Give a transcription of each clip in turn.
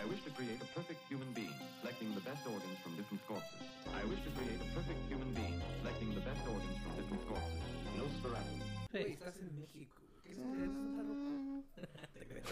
I wish to create a perfect human being, selecting the best organs from different corpses. I wish to create a perfect human being, selecting the best organs from different corpses. Nosferatu. Güey, estás en México. ¿Qué es tanta ropa? Te creo.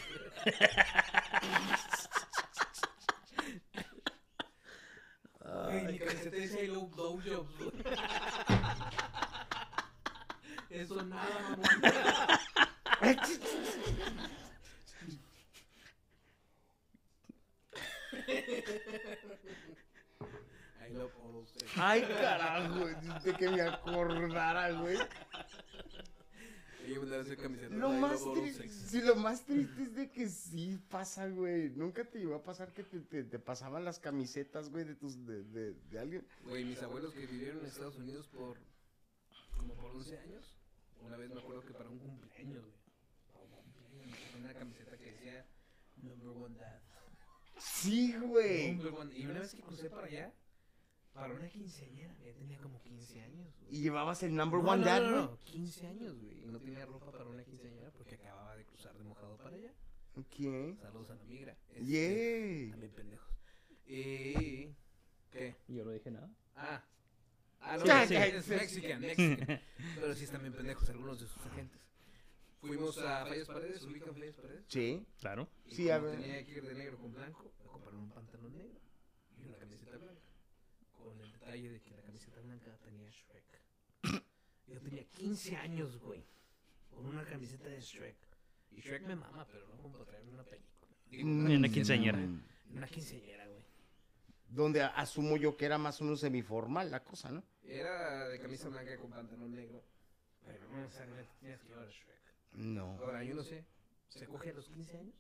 Pasar que te, te, te pasaban las camisetas, güey, de tus, de, de, de alguien. Güey, mis abuelos que vivieron en Estados Unidos por como por 11 años, una vez me acuerdo que para un cumpleaños, güey, para un cumpleaños una camiseta que decía Number One Dad. Sí, güey. Number One. Y una vez que crucé para allá, para una quinceañera, ya tenía como 15 años, güey. Y llevabas el number No, one no, dad, no, no, 15 años, güey. Y no tenía ropa para una quinceañera porque acababa de cruzar de mojado para allá. ¿Qué? Saludos a la migra. Este, Yay. También pendejos. Y... ¿Qué? Yo no dije nada. Ah. Ah, no, Ya, sí, ya, es sí. Mexican, Mexican. Pero sí están bien pendejos algunos de sus agentes. Fuimos a Fallas Paredes, ubican Fallas Paredes. Sí. Claro. Y Sí, a ver. tenía que ir de negro con blanco, me compraron un pantalón negro y una camiseta blanca. Con el detalle de que la camiseta blanca tenía Shrek. Yo tenía 15 años, güey. Con una camiseta de Shrek. Y Shrek me mama, pero no como para traerme una película. Digo, una, una quinceañera. una quinceañera, güey. Donde asumo yo que era más o menos semiformal la cosa, ¿no? Era de camisa blanca con pantalón negro. Pero no necesariamente tenías que llevar a Shrek. No. Ahora, yo no sé. ¿Se coge a los 15 años?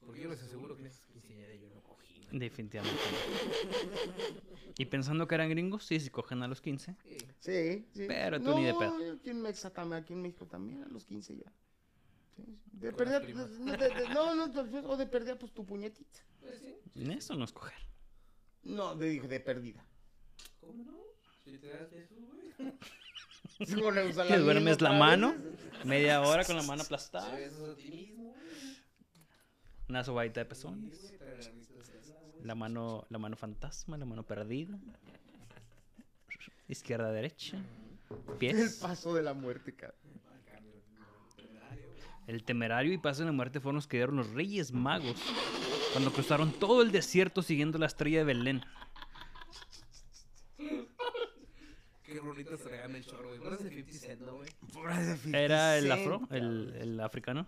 Porque yo les aseguro que en esas quinceañeras yo no cogí. güey. Definitivamente. no. Y pensando que eran gringos, sí, sí cogen a los 15. Sí. Sí, sí. Pero tú no, ni de pedo. Aquí en, también, aquí en México también, a los 15 ya. Sí. De perdida, primas. de- de- no, no, o de perdida, pues tu puñetita. Pues sí. Eso no es coger. No, de, de perdida. ¿Cómo no? Si te das besos, güey. Usa Te duermes la mano, vez. media hora con la mano aplastada, besas a ti mismo, una sobadita de pezones, la mano, la mano fantasma, la mano perdida, izquierda, derecha, El pies. paso de la muerte, cabrón. Al cambio, temerario, güey. El temerario y paso de la muerte fueron los que dieron los reyes magos cuando cruzaron todo el desierto siguiendo la estrella de Belén. Qué rolitas traían el chorro, güey. ¿Cuál es el 50 Cent, no, güey? Pobre de 50 ¿Era el afro? ¿El, el africano?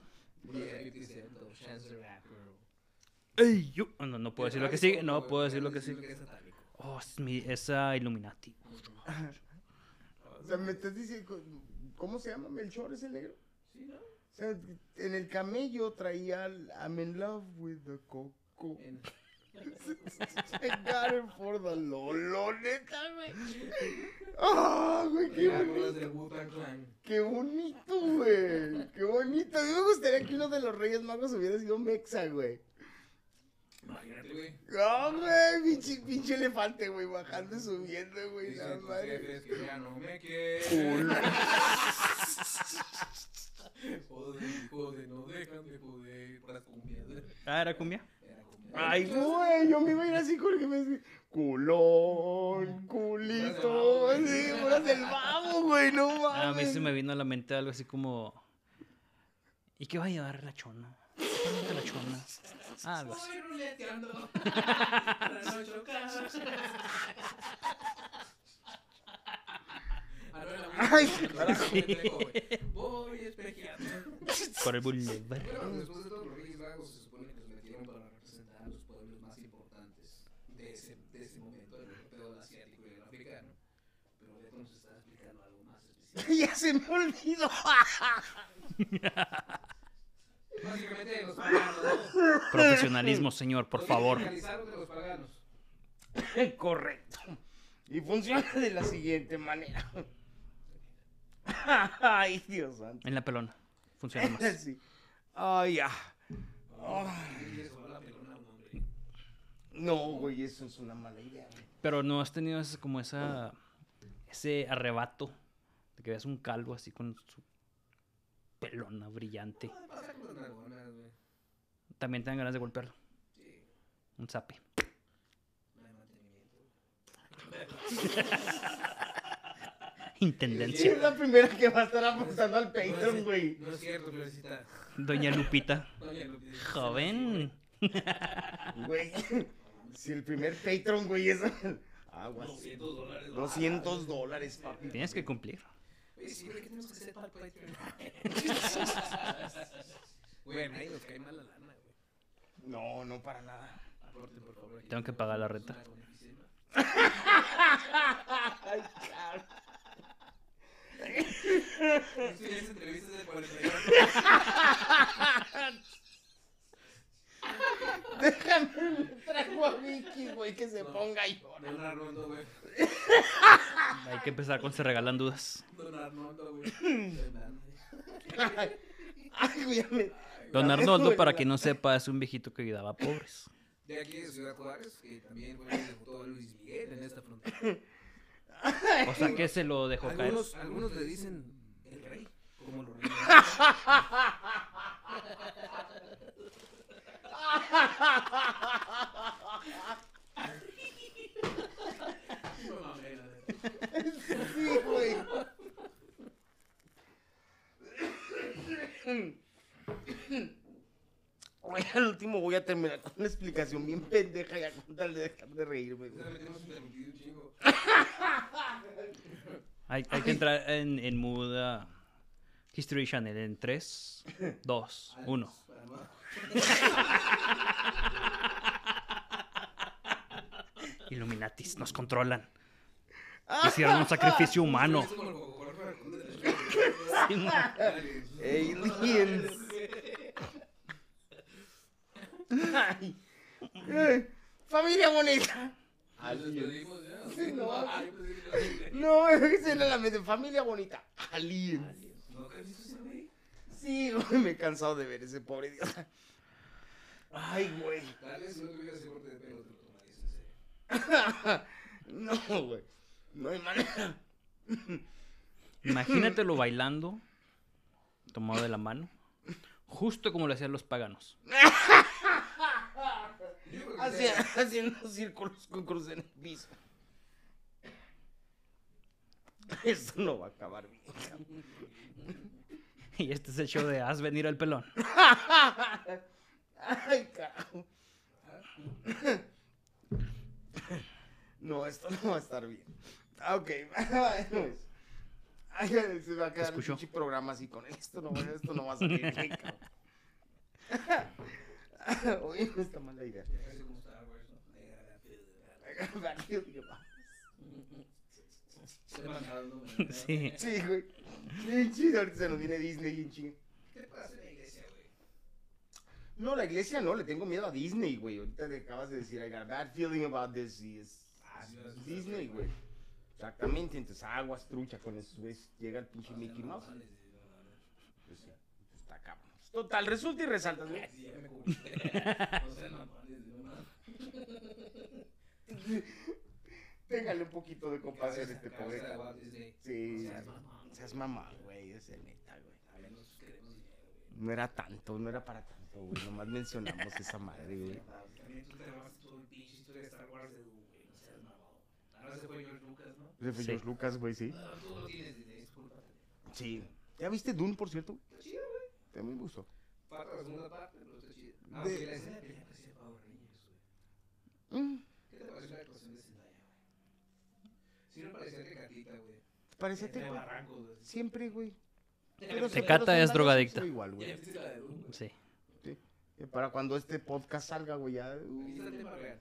Yeah, 50 Cent, o Chance the Rapper. ¡Ey! Yo, no, no puedo decir lo que sigue. No puedo decir lo que es sigue. es. Oh, es mi- esa Illuminati. O sea, me estás diciendo, ¿cómo se llama Melchor ese negro? Sí, ¿no? En el camello traía I'm in love with the coco. En- I got it for the lolo, neta, güey. Ah, güey, qué ¿Te acuerdas bonito. Qué bonito, güey. Qué bonito. A mí me gustaría que uno de los Reyes Magos hubiera sido Mexa, güey. Imagínate, güey. No, güey, pinche, pinche elefante, güey, bajando y subiendo, güey. Dicen madre. que ya no me quieren. Joder, joder, no dejan de joder. Las cumbias. Ah, ¿era cumbia? Era cumbia. Ay, güey, yo me iba a ir así con el que me decía, culón, culito, sí, horas del babo, güey, no mames. A mí se me vino a la mente algo así como... ¿Y qué va a llevar la chona? ¿Dónde la chona? Ah, algo así. Voy ruleteando para no chocar. Ah, no, era la Ay, dejo, güey. Voy espejeando. Por el boulevard. Bueno, después de todos los Reyes Magos se supone que los metieron para representar a los pueblos más importantes de ese, de ese momento, el europeo, el asiático y el africano. Pero Beto nos está explicando algo más específico. ya se me olvidó. Básicamente los paganos, ¿no? Profesionalismo, señor, por favor. de los paganos. Correcto. Y funciona de la siguiente manera. Ay, Dios santo. En la pelona. Funciona más. Sí. Ay, ya. Ay. Y eso, la pelona, un hombre. No, güey, eso es una mala idea. güey. Pero no has tenido ese, como esa... Ese arrebato de que veas un calvo así con su pelona brillante. No, pasa con las nalgonas, güey. También te dan ganas de golpearlo. Sí. Un zape. No hay mantenimiento. Y Intendencia. es la primera que va a estar apostando al Patreon, güey. No es cierto, Florecita. Doña Lupita. Doña Lupita. Joven. Güey. Si el primer Patreon, güey, es. Aguas. 200 dólares. 200 dólares, papi. Tienes que cumplir. Sí, güey, ¿qué tenemos que hacer para el Patreon? Güey, a nadie nos cae mal la lana, güey. No, no para nada. Aporten, por favor. Tengo que pagar la renta. Ay, cabrón. Estoy en esa entrevista de 48. Déjame, me traigo a Vicky, güey, que se ponga a llorar. Don Arnoldo, güey. Hay que empezar con se regalan dudas. Don Arnoldo, güey. Ay, ay, güey, ya me- Don Arnoldo, para quien no sepa, es un viejito que ayudaba a pobres. De aquí de Ciudad Juárez, que también fue el debutó Luis Miguel en esta frontera. O sea que se lo dejó caer. Algunos, algunos le dicen el rey, como. Sí, güey. Al último voy a terminar con una explicación bien pendeja ya con tal de dejar de reírme. Hay, hay que entrar en, en mood ah, History Channel en 3, 2, 1. Para no- Illuminatis, nos controlan. Hicieron un sacrificio humano. Es como el Coca-Cola Veracruz de la Dale. Aliens. Ay. Eh, Familia bonita. Ya. Sí, no. Ay, pues, No, esa era la mente. Familia bonita. Aliens. ¿No crees que ese güey? Sí, güey, me he cansado de ver ese pobre Dios. Ay, güey. Tal vez si no tuvieras ese corte de pelo te lo tomarías en serio. No, güey. No hay manera. Imagínatelo bailando, tomado de la mano, justo como lo hacían los paganos. Hacia- haciendo círculos con cruz en el piso. Esto no va a acabar bien. Y este es el show de Haz venir al pelón. Ay, carajo. No, esto no va a estar bien. Ah, Ok, pues. Ay, se va a quedar Escucho. pinche programa así con. Esto no, esto no va a salir bien, cabrón. Oye, no está mala idea. Ya casi como Star Wars, Sí. Sí, güey. Bien chido, ahorita se nos viene Disney bien chido. ¿Qué pasa en la iglesia, güey? No, la iglesia no, le tengo miedo a Disney, güey. Ahorita le acabas de decir, I got a bad feeling about this. Y es Ah, sí, Disney, güey. Exactamente, entonces aguas, trucha con esos güeyes. Llega el pinche Mickey Mouse. Pues sí, está cabrón. Total, resulta y resalta, no. Téngale un poquito de compasión a este pobre de. Sí, Seas mamón. seas mamá, güey, es el neta, güey. También nosotros queremos dinero, güey. No era tanto, no era para tanto, güey. Nomás mencionamos esa madre, güey. También tú te grabaste todo el pinche historia de Star Wars de güey. No seas mamón. Ahora se fue George Lucas, ¿no? Ese fue Sí. George Lucas, güey, sí. Ah, Tú lo tienes, discúlpate. Sí. ¿Ya viste Dune, por cierto? Está chido, güey. También me gustó. Falta la segunda parte, pero está chido. Ah, De- la escena que ya parecía Power Rangers, güey. ¿Qué te pareció la actuación de Zendaya, güey? Sí, no parecía Tecatita, güey. Parece De Teca. barrancos, güey. Siempre, güey. Tecata es drogadicta. igual, ¿Ya güey. Sí. Para cuando este podcast salga, güey, ya. uh, Aquí está el tema real.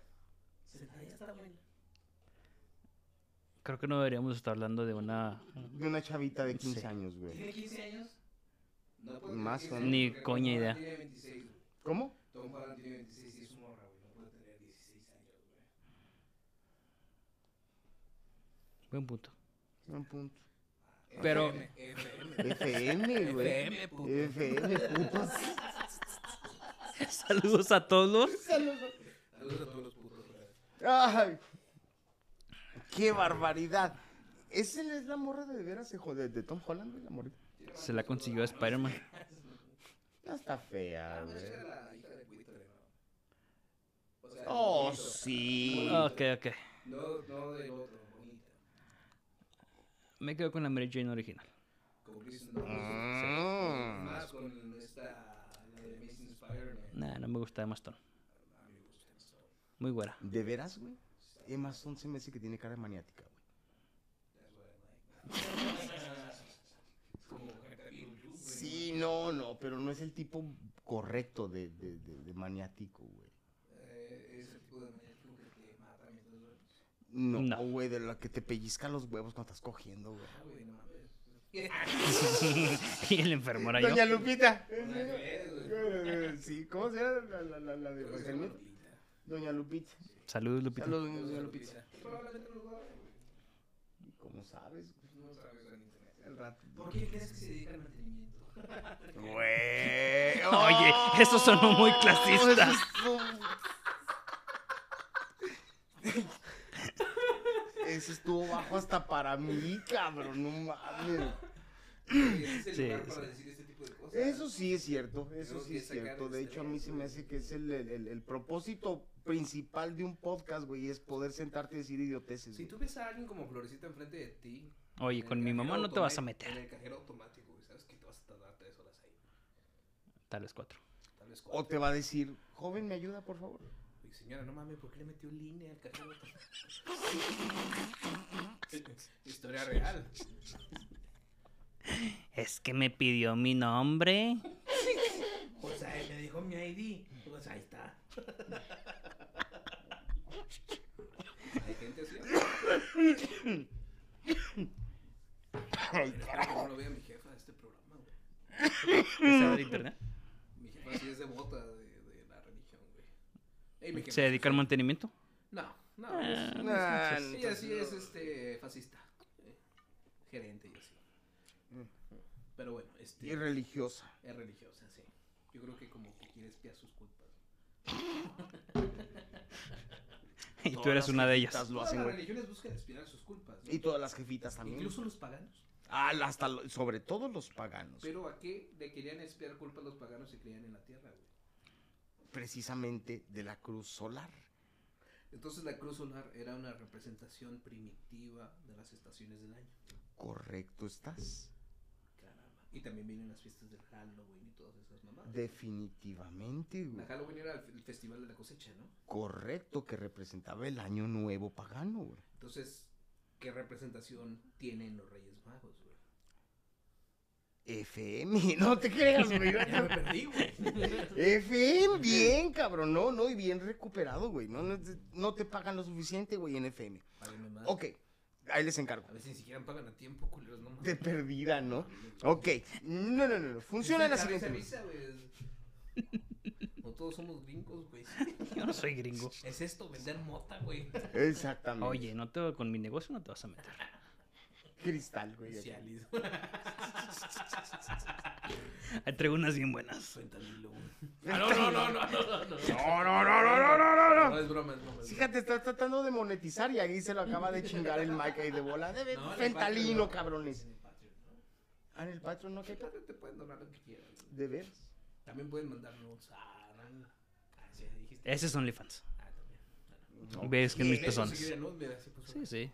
Zendaya está buena. Creo que no deberíamos estar hablando de una... de una chavita de 15 Sí. años, güey. ¿Tiene 15 años? No puede Más o 15 menos. Ni coña idea. Tiene 26, güey. ¿Cómo? Tom Holland tiene 26 y es un morra, güey. No puede tener 16 años, güey. Buen punto. Un punto. Pero- FM, güey. FM, puto. FM, putos. Saludos a todos. Saludos a todos los putos. Ay. Qué barbaridad. ¿Esa es la morra de, veras, hijo de, de Tom Holland, güey? La morrita. Se la consiguió a Spider-Man. No está fea, Ah, pues güey. Oh, Sí. Ok, ok. No, no del otro. Me quedo con la Mary Jane original. Como Kristen Dunst. Mm. Más con esta, la de Amazing Spider-Man. Nah, no me gusta Emma Stone. A mí me gusta esto. Muy güera. ¿De veras, güey? Emma Stone se me hace que tiene cara de maniática, güey. Es. Sí, no, no, pero no es el tipo correcto de, de, de, de maniático, güey. Eh, ese tipo de maniático que te mata mientras duermes. No, No. güey, de la que te pellizca los huevos cuando estás cogiendo, güey. Ah, güey, no mames. y el enfermo era yo. Doña Lupita. Güey. Sí, ¿cómo se llama la, la, la, la de Luis? Lupita. Doña Lupita. Saludos, Lupita. Saludos, doña Lupita. Güey. ¿Cómo sabes? No sabes en internet. El rato. ¿Por qué crees que se dedica al mantenimiento? Güey. Oye, eso sonó muy clasista. Ese estuvo bajo hasta para mí, cabrón, no mames. Ese es el Sí, lugar sí. para decir este tipo de cosas. Eso sí es cierto, eso Tengo sí es cierto. De este hecho, a mí se me hace que es el, el, el- el propósito principal de un podcast, güey, es poder sentarte y decir idioteces. Si güey. tú ves a alguien como Florecita enfrente de ti. Oye, con mi mamá no te vas a meter. En el cajero automático, güey, sabes que te vas a tardar tres horas ahí. Tal vez cuatro. Tal vez O cuatro. te va a decir, joven, ¿me ayuda, por favor? Señora, no mames, ¿por qué le metió línea al cajero? Historia real. Es que me pidió mi nombre. O sea, él me dijo mi ID. Pues ahí está. Hay gente así. Ay, no lo vea mi jefa de este programa, güey. ¿Se sabe de internet? Mi jefa sí es de, güey. ¿Se sí dedica al mantenimiento? No, no. Ah, es- Nah, ella sí entonces es este fascista. eh, gerente y así. Pero bueno, este Y religiosa. es religiosa, sí. Yo creo que como que quiere espiar sus culpas. Y tú eres una de ellas. Lo Todas hacen, las religiones buscan espiar sus culpas. ¿no? Y todas las jefitas también. Incluso los paganos. Ah, hasta lo- sobre todo los paganos. Pero a qué le querían espiar culpas los paganos si creían en la tierra, güey. Precisamente de la cruz solar. Entonces la cruz solar era una representación primitiva de las estaciones del año. Correcto estás. Caramba. Y también vienen las fiestas del Halloween y todas esas mamadas. Definitivamente, La güey. Halloween era el, el festival de la cosecha, ¿no? Correcto, que representaba el año nuevo pagano, güey. Entonces, ¿qué representación tienen los Reyes Magos, güey? FM, no te creas, güey. Ya me perdí, güey. FM, bien, cabrón. No, no, y bien recuperado, güey. No, no, te- no te pagan lo suficiente, güey, en FM. Más. Ok, ahí les encargo. A veces ni siquiera pagan a tiempo, culeros, no. De perdida, ¿no? Ok, no, no, no, no. Funciona la siguiente. No todos somos gringos, güey. Yo no soy gringo. Es esto, vender mota, güey. Exactamente. Oye, no te, con mi negocio no te vas a meter. Cristal, güey. Cialis. Traigo unas bien buenas. Fentanilo, güey. Ah, no, no, no, no, no, no, no. No, no, no, no, no, no, no, es broma, es broma. es Fíjate, está tratando de monetizar y ahí se lo acaba de chingar el Mike ahí de bola. Fentalino, cabrones. en el Patreon, ¿no? Ah, en el Patreon no Patreon te pueden donar lo que quieran. De veras. También pueden mandarnos a... Ah, dijiste. Ese es OnlyFans. Ah. Ves que en mis se puso- Sí, sí.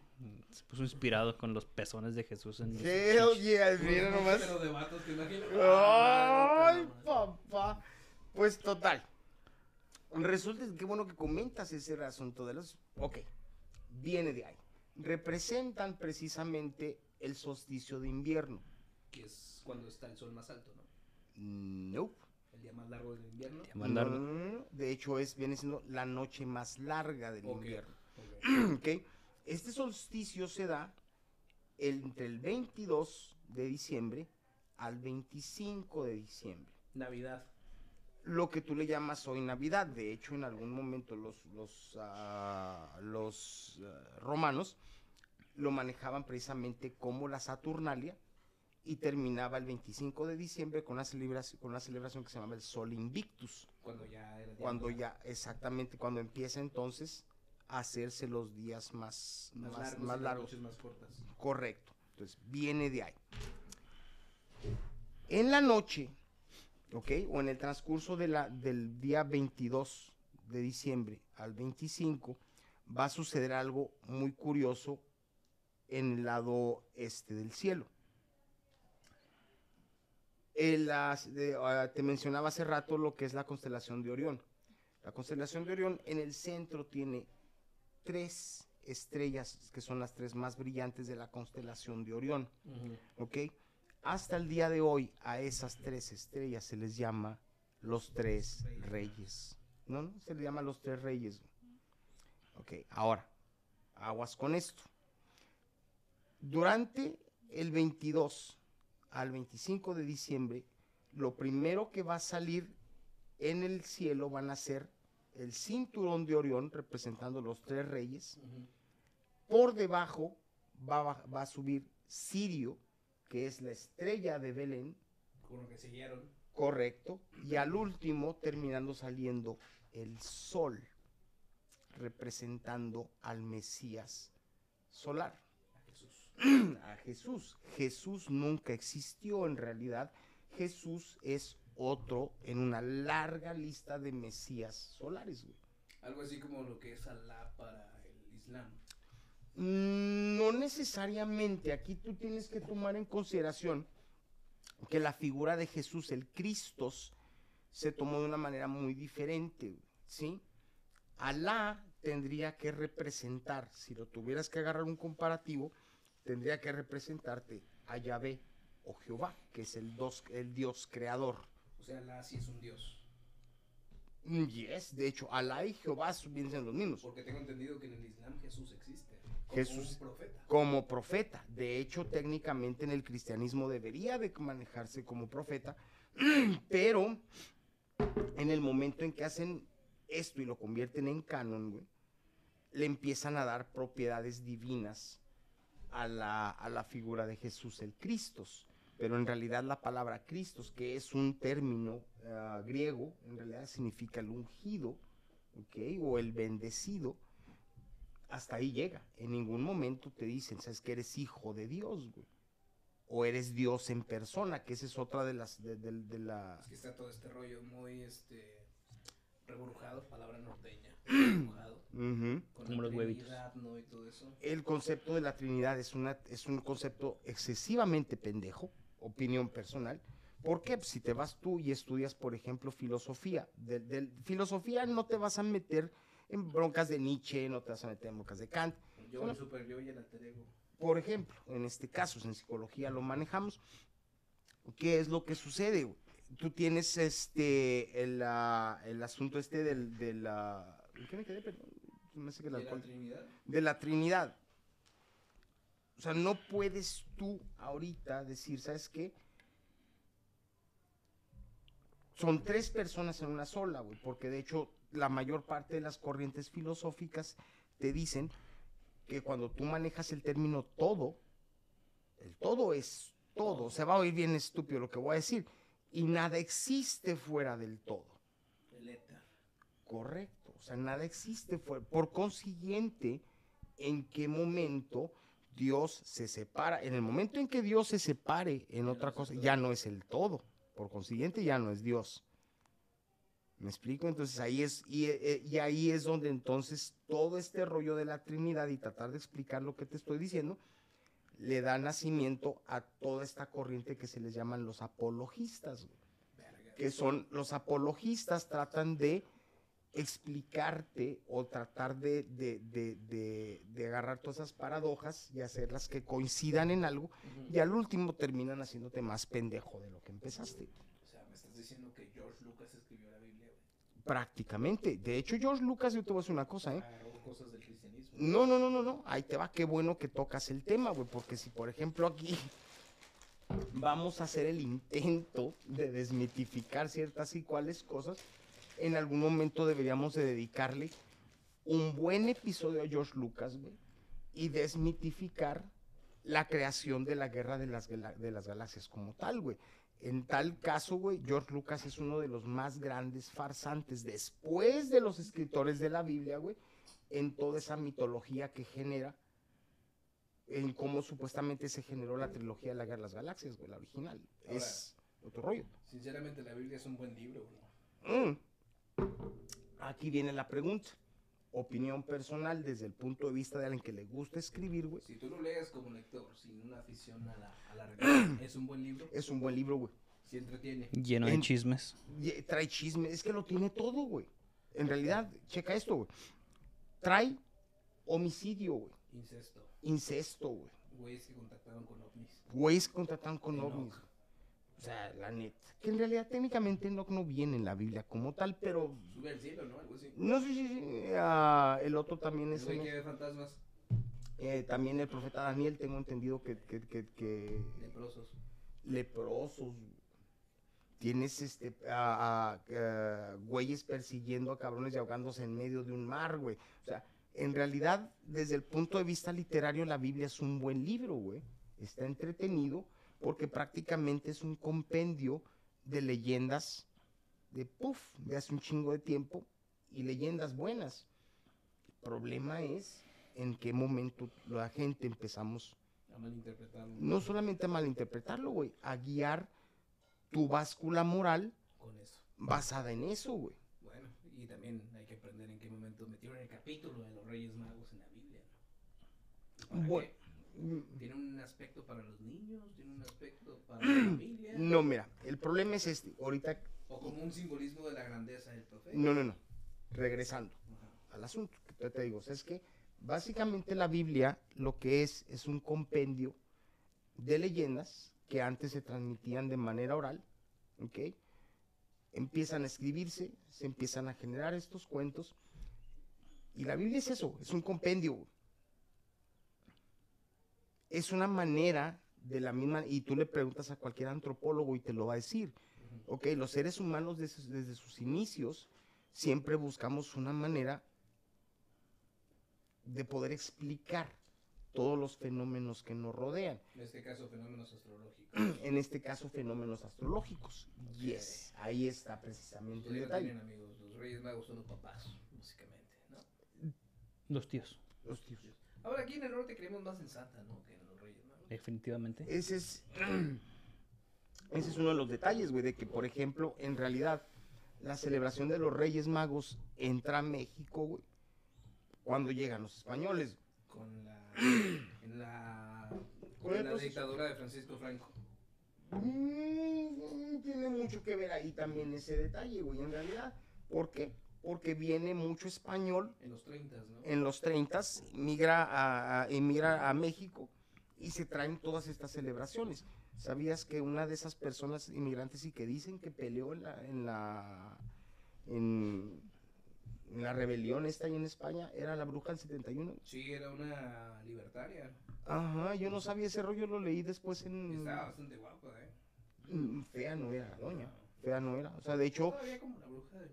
Se puso inspirado con los pezones de Jesús en Hell yeah, mira nomás. Pero de vatos, ¿te imaginas? Ay, papá. Pues total. Resulta que bueno que comentas ese asunto de los. Ok, viene de ahí. Representan precisamente el solsticio de invierno. Que es cuando está el sol más alto, ¿no? Nope. El día más largo del invierno. Día más largo. No, no, no, no. De hecho, es, viene siendo la noche más larga del invierno. ok. ¿ok? Este solsticio se da entre el 22 de diciembre al 25 de diciembre. Navidad. Lo que tú le llamas hoy Navidad. De hecho, en algún momento los, los, ah, los ah, romanos lo manejaban precisamente como la Saturnalia y terminaba el 25 de diciembre con una celebración, con una celebración que se llamaba el Sol Invictus. Cuando ya era Cuando ya, exactamente, cuando empieza entonces hacerse los días más, más, más, largos, más las más cortas. Correcto. Entonces, viene de ahí. En la noche, ¿ok? O en el transcurso de la, del día 22 de diciembre al 25 va a suceder algo muy curioso en el lado este del cielo. El, las- de- ah, te mencionaba hace rato lo que es la constelación de Orión. La constelación de Orión en el centro tiene tres estrellas que son las tres más brillantes de la constelación de Orión. ¿ok? Hasta el día de hoy a esas tres estrellas se les llama los tres reyes. No, no, se les llama los tres reyes. Ok, ahora, aguas con esto. Durante el 22 al 25 de diciembre, lo primero que va a salir en el cielo van a ser el cinturón de Orión representando los tres reyes. Por debajo va, va a subir Sirio, que es la estrella de Belén, Con lo que siguieron. correcto. Y al último terminando saliendo el sol, representando al Mesías solar. A Jesús. a Jesús. Jesús nunca existió en realidad. Jesús es otro en una larga lista de Mesías solares. güey. Algo así como lo que es Alá para el Islam. Mm, No necesariamente. Aquí tú tienes que tomar en consideración que la figura de Jesús, el Cristos, se tomó de una manera muy diferente, ¿sí? Alá tendría que representar, si lo tuvieras que agarrar un comparativo, tendría que representarte a Yahvé o Jehová, que es el, dos- el Dios creador. O sea, Alá sí es un dios. Mm, Yes, de hecho, Alá y Jehová vienen siendo los mismos. Porque tengo entendido que en el Islam Jesús existe. Como Jesús- un profeta. como profeta. De hecho, técnicamente en el cristianismo debería de manejarse como profeta, pero en el momento en que hacen esto y lo convierten en canon, güey, le empiezan a dar propiedades divinas a la, a la figura de Jesús, el Cristos. Pero en realidad la palabra Cristos, que es un término ah, griego, en realidad significa el ungido. O el bendecido hasta ahí llega. En ningún momento te dicen, sabes que eres hijo de Dios, güey. O eres Dios en persona, que esa es otra de las de, de- de la Es que está todo este rollo muy, este, reburujado, palabra norteña. reburujado. Con Como la los huevitos. Trinidad, ¿no? Y todo eso. El concepto de la Trinidad es una es un concepto excesivamente pendejo, opinión personal. ¿Por qué? Pues si te vas tú y estudias, por ejemplo, filosofía, filosofía no te vas a meter en broncas de Nietzsche, no te vas a meter en broncas de Kant, Yo, Bueno. el super yo y el alter ego. Por ejemplo, en este caso, en psicología lo manejamos. ¿Qué es lo que sucede? Tú tienes este el, el asunto este del, de la ¿en ¿qué me quedé? Perdón, se me hace que el ¿De la alcohol- Trinidad? de la Trinidad. O sea, no puedes tú ahorita decir, ¿sabes qué? Son tres personas en una sola, güey, porque de hecho la mayor parte de las corrientes filosóficas te dicen que cuando tú manejas el término todo, el todo es todo, se va a oír bien estúpido lo que voy a decir, y nada existe fuera del todo. El éter. Correcto, o sea, nada existe fuera. Por consiguiente, ¿en qué momento Dios se separa? En el momento en que Dios se separe en otra cosa, ya no es el todo. Por consiguiente, ya no es Dios. ¿Me explico? Entonces ahí es, y, eh, y ahí es donde entonces todo este rollo de la Trinidad y tratar de explicar lo que te estoy diciendo, le da nacimiento a toda esta corriente que se les llaman los apologistas. que son los apologistas tratan de explicarte o tratar de, de- de- de- de agarrar todas esas paradojas y hacerlas que coincidan en algo Ujú. y al último terminan haciéndote más pendejo de lo que empezaste. O sea, me estás diciendo que George Lucas escribió la Biblia, güey. Prácticamente. De hecho, George Lucas, yo te voy a decir una cosa, ¿eh? Cosas del cristianismo. No, no, no, no, no. Ahí te va, qué bueno que tocas el tema, güey, porque si por ejemplo aquí vamos a hacer el intento de desmitificar ciertas y cuales cosas, en algún momento deberíamos de dedicarle un buen episodio a George Lucas, güey, y desmitificar la creación de la guerra de las, gala- de las galaxias como tal, güey. En tal caso, güey, George Lucas es uno de los más grandes farsantes después de los escritores de la Biblia, güey, en toda esa mitología que genera, en cómo supuestamente se generó la trilogía de la Guerra de las Galaxias, güey, la original. Es otro rollo. Sinceramente, la Biblia es un buen libro, güey. Mm. Aquí viene la pregunta. Opinión personal desde el punto de vista de alguien que le gusta escribir, güey. Si tú lo lees como lector, sin una afición a la, a la ¿es un buen libro? Es un buen libro, güey. Si entretiene. Lleno de chismes. Y- Trae chisme, es que lo tiene todo, güey. En realidad, checa esto, güey. Trae homicidio, güey. Incesto. Incesto, güey. Güeyes que contactaron con ovnis. Güeyes que contratan con ovnis. Sea, la neta. Que en realidad técnicamente Enoch no viene en la Biblia como tal, pero Sube al cielo, ¿no? Algo así. no sé si si, ah, el otro también El es que fantasmas Eh, también el profeta Daniel, tengo entendido que, que, que, que leprosos. leprosos. Tienes este a, a, güeyes persiguiendo a cabrones y ahogándose en medio de un mar, güey. O sea, en realidad, desde el punto de vista literario, la Biblia es un buen libro, güey. Está entretenido porque prácticamente es un compendio de leyendas de puff, de hace un chingo de tiempo y leyendas buenas. El problema es en qué momento la gente empezamos A malinterpretarlo no solamente a malinterpretarlo, güey, a guiar tu báscula moral con eso. basada en eso, güey. Bueno, y también hay que aprender en qué momento metieron el capítulo de los Reyes Magos en la Biblia, ¿no? ¿Para Bueno, qué? Tiene un aspecto para los niños, tiene un aspecto para la familia. no, mira, el problema es este, ahorita, O como un simbolismo de la grandeza del profeta. no, no, no, regresando Ajá. al asunto, que te- digo, o sea, es que básicamente la Biblia lo que es es un compendio de leyendas que antes se transmitían de manera oral, ¿ok? Empiezan a escribirse, se empiezan a generar estos cuentos, y la Biblia es eso, es un compendio. Es una manera de la misma, y tú le preguntas a cualquier antropólogo y te lo va a decir, ok, los seres humanos desde, desde sus inicios siempre buscamos una manera de poder explicar todos los fenómenos que nos rodean. En este caso, fenómenos astrológicos. En este caso, fenómenos astrológicos. Yes, ahí está precisamente el no detalle. amigos, los Reyes Magos son los papás, básicamente, ¿no? Los tíos, Los tíos. Ahora aquí en el norte creemos más en Santa, ¿no? Que en los Reyes Magos. definitivamente. Ese es, ese es uno de los detalles, güey, de que, por ejemplo, en realidad, la celebración de los Reyes Magos entra a México, güey, cuando llegan los españoles. Con la. en la. Con en la proceso. dictadura de Francisco Franco. Mm, tiene mucho que ver ahí también ese detalle, güey, en realidad. ¿Por qué? Porque viene mucho español En los 30, ¿no? en los 30 migra a, a- emigra a México y se traen todas estas celebraciones. ¿Sabías que una de esas personas inmigrantes y que dicen que peleó en la en la en, en la rebelión esta ahí en España era la bruja del 71? Sí, era una libertaria. Ajá, yo no sabía ese rollo, lo leí después en estaba bastante guapa, ¿eh? Mm, fea no era, doña. Fea no era. O sea, de hecho, como la bruja de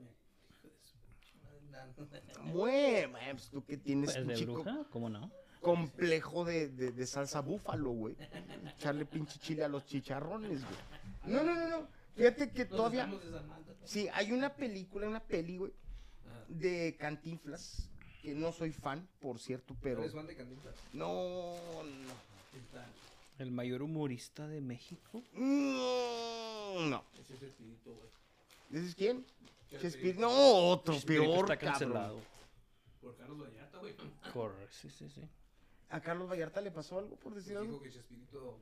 bueno, pues tú que tienes Pues un de chico bruja, ¿cómo no? complejo de, de- de salsa búfalo, güey. Echarle pinche chile a los chicharrones, güey. No, no, no, no. Fíjate que todavía. Sí, hay una película, una peli, güey, de Cantinflas, que no soy fan, por cierto, pero. ¿Eres fan de Cantinflas? No, no. ¿Qué tal? El mayor humorista de México. Mm, No. Ese es el espíritu, güey. ¿Ese es quién? Chespirito. No, otro, Chespirito peor, está cabrón. cancelado. Por Carlos Vallarta, güey. Corre, sí, sí, sí. ¿A Carlos Vallarta le pasó algo, por decir algo? Dijo que Chespirito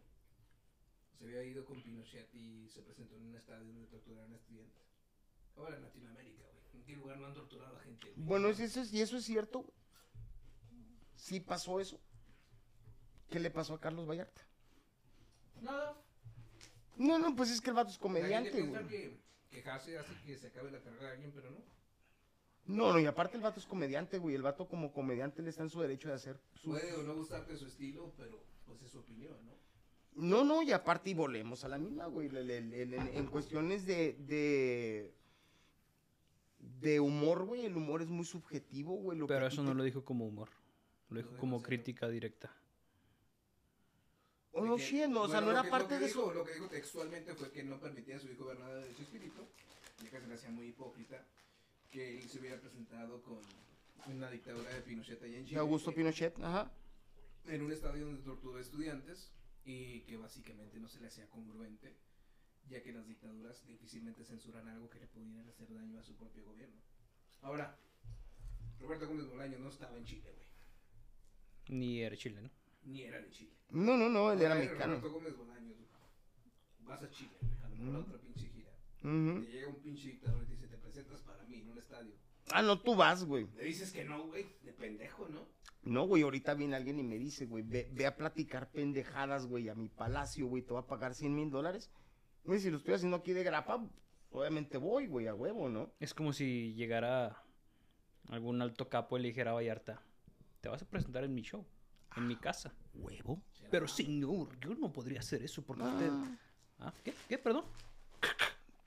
se había ido con Pinochet y se presentó en un estadio donde torturaron a estudiantes. Ahora en Latinoamérica, güey. ¿En qué lugar no han torturado a gente? güey? Bueno, ¿es eso, es- y eso es cierto. güey. Sí pasó eso. ¿Qué le pasó a Carlos Vallarta? Nada. No, no, pues es que el vato es comediante, güey. que quejarse hace que se acabe la carrera de alguien, pero no. No, no, y aparte el vato es comediante, güey. El vato como comediante le está en su derecho de hacer su... Puede o no gustarte su estilo, pero pues es su opinión, ¿no? No, no, y aparte y volvemos a la misma, güey. le- le- le- le- en cuestiones de, de... De humor, güey. El humor es muy subjetivo, güey. lo Pero eso no lo dijo como humor. Lo dijo como crítica directa. Oh, no, De no, o sea, no lo era que- parte de eso. dijo- Lo que dijo textualmente fue que no permitía a su hijo ver nada de su espíritu, ya que se le hacía muy hipócrita, que él se hubiera presentado con una dictadura de Pinochet allá en De Chile. Augusto eh, Pinochet, ajá. En un estadio donde torturó a estudiantes y que básicamente no se le hacía congruente, ya que las dictaduras difícilmente censuran algo que le pudieran hacer daño a su propio gobierno. Ahora, Roberto Gómez Bolaño no estaba en Chile, güey. Ni era chile, ¿no? Ni era de Chile. No, no, no, él era mexicano. Roberto Gómez Bolaño, güey. Vas a Chile. A lo mejor a Mm. otra pinche gira. Ujú. Te llega un pinche dictador y te dice, te presentas para mí en un estadio. Ah, no, tú vas, güey. Le dices que no, güey. De pendejo, ¿no? No, güey, ahorita viene alguien y me dice, güey, ve, ve a platicar pendejadas, güey, a mi palacio, güey, te va a pagar 100 mil dólares. Güey, si lo estoy haciendo aquí de grapa, obviamente voy, güey, a huevo, ¿no? Es como si llegara algún alto capo y le dijera a Vallarta, te vas a presentar en mi show, en mi casa. ¿Huevo? Pero señor, yo no podría hacer eso porque usted... Ah, ¿Ah? ¿Qué? ¿Qué? Perdón.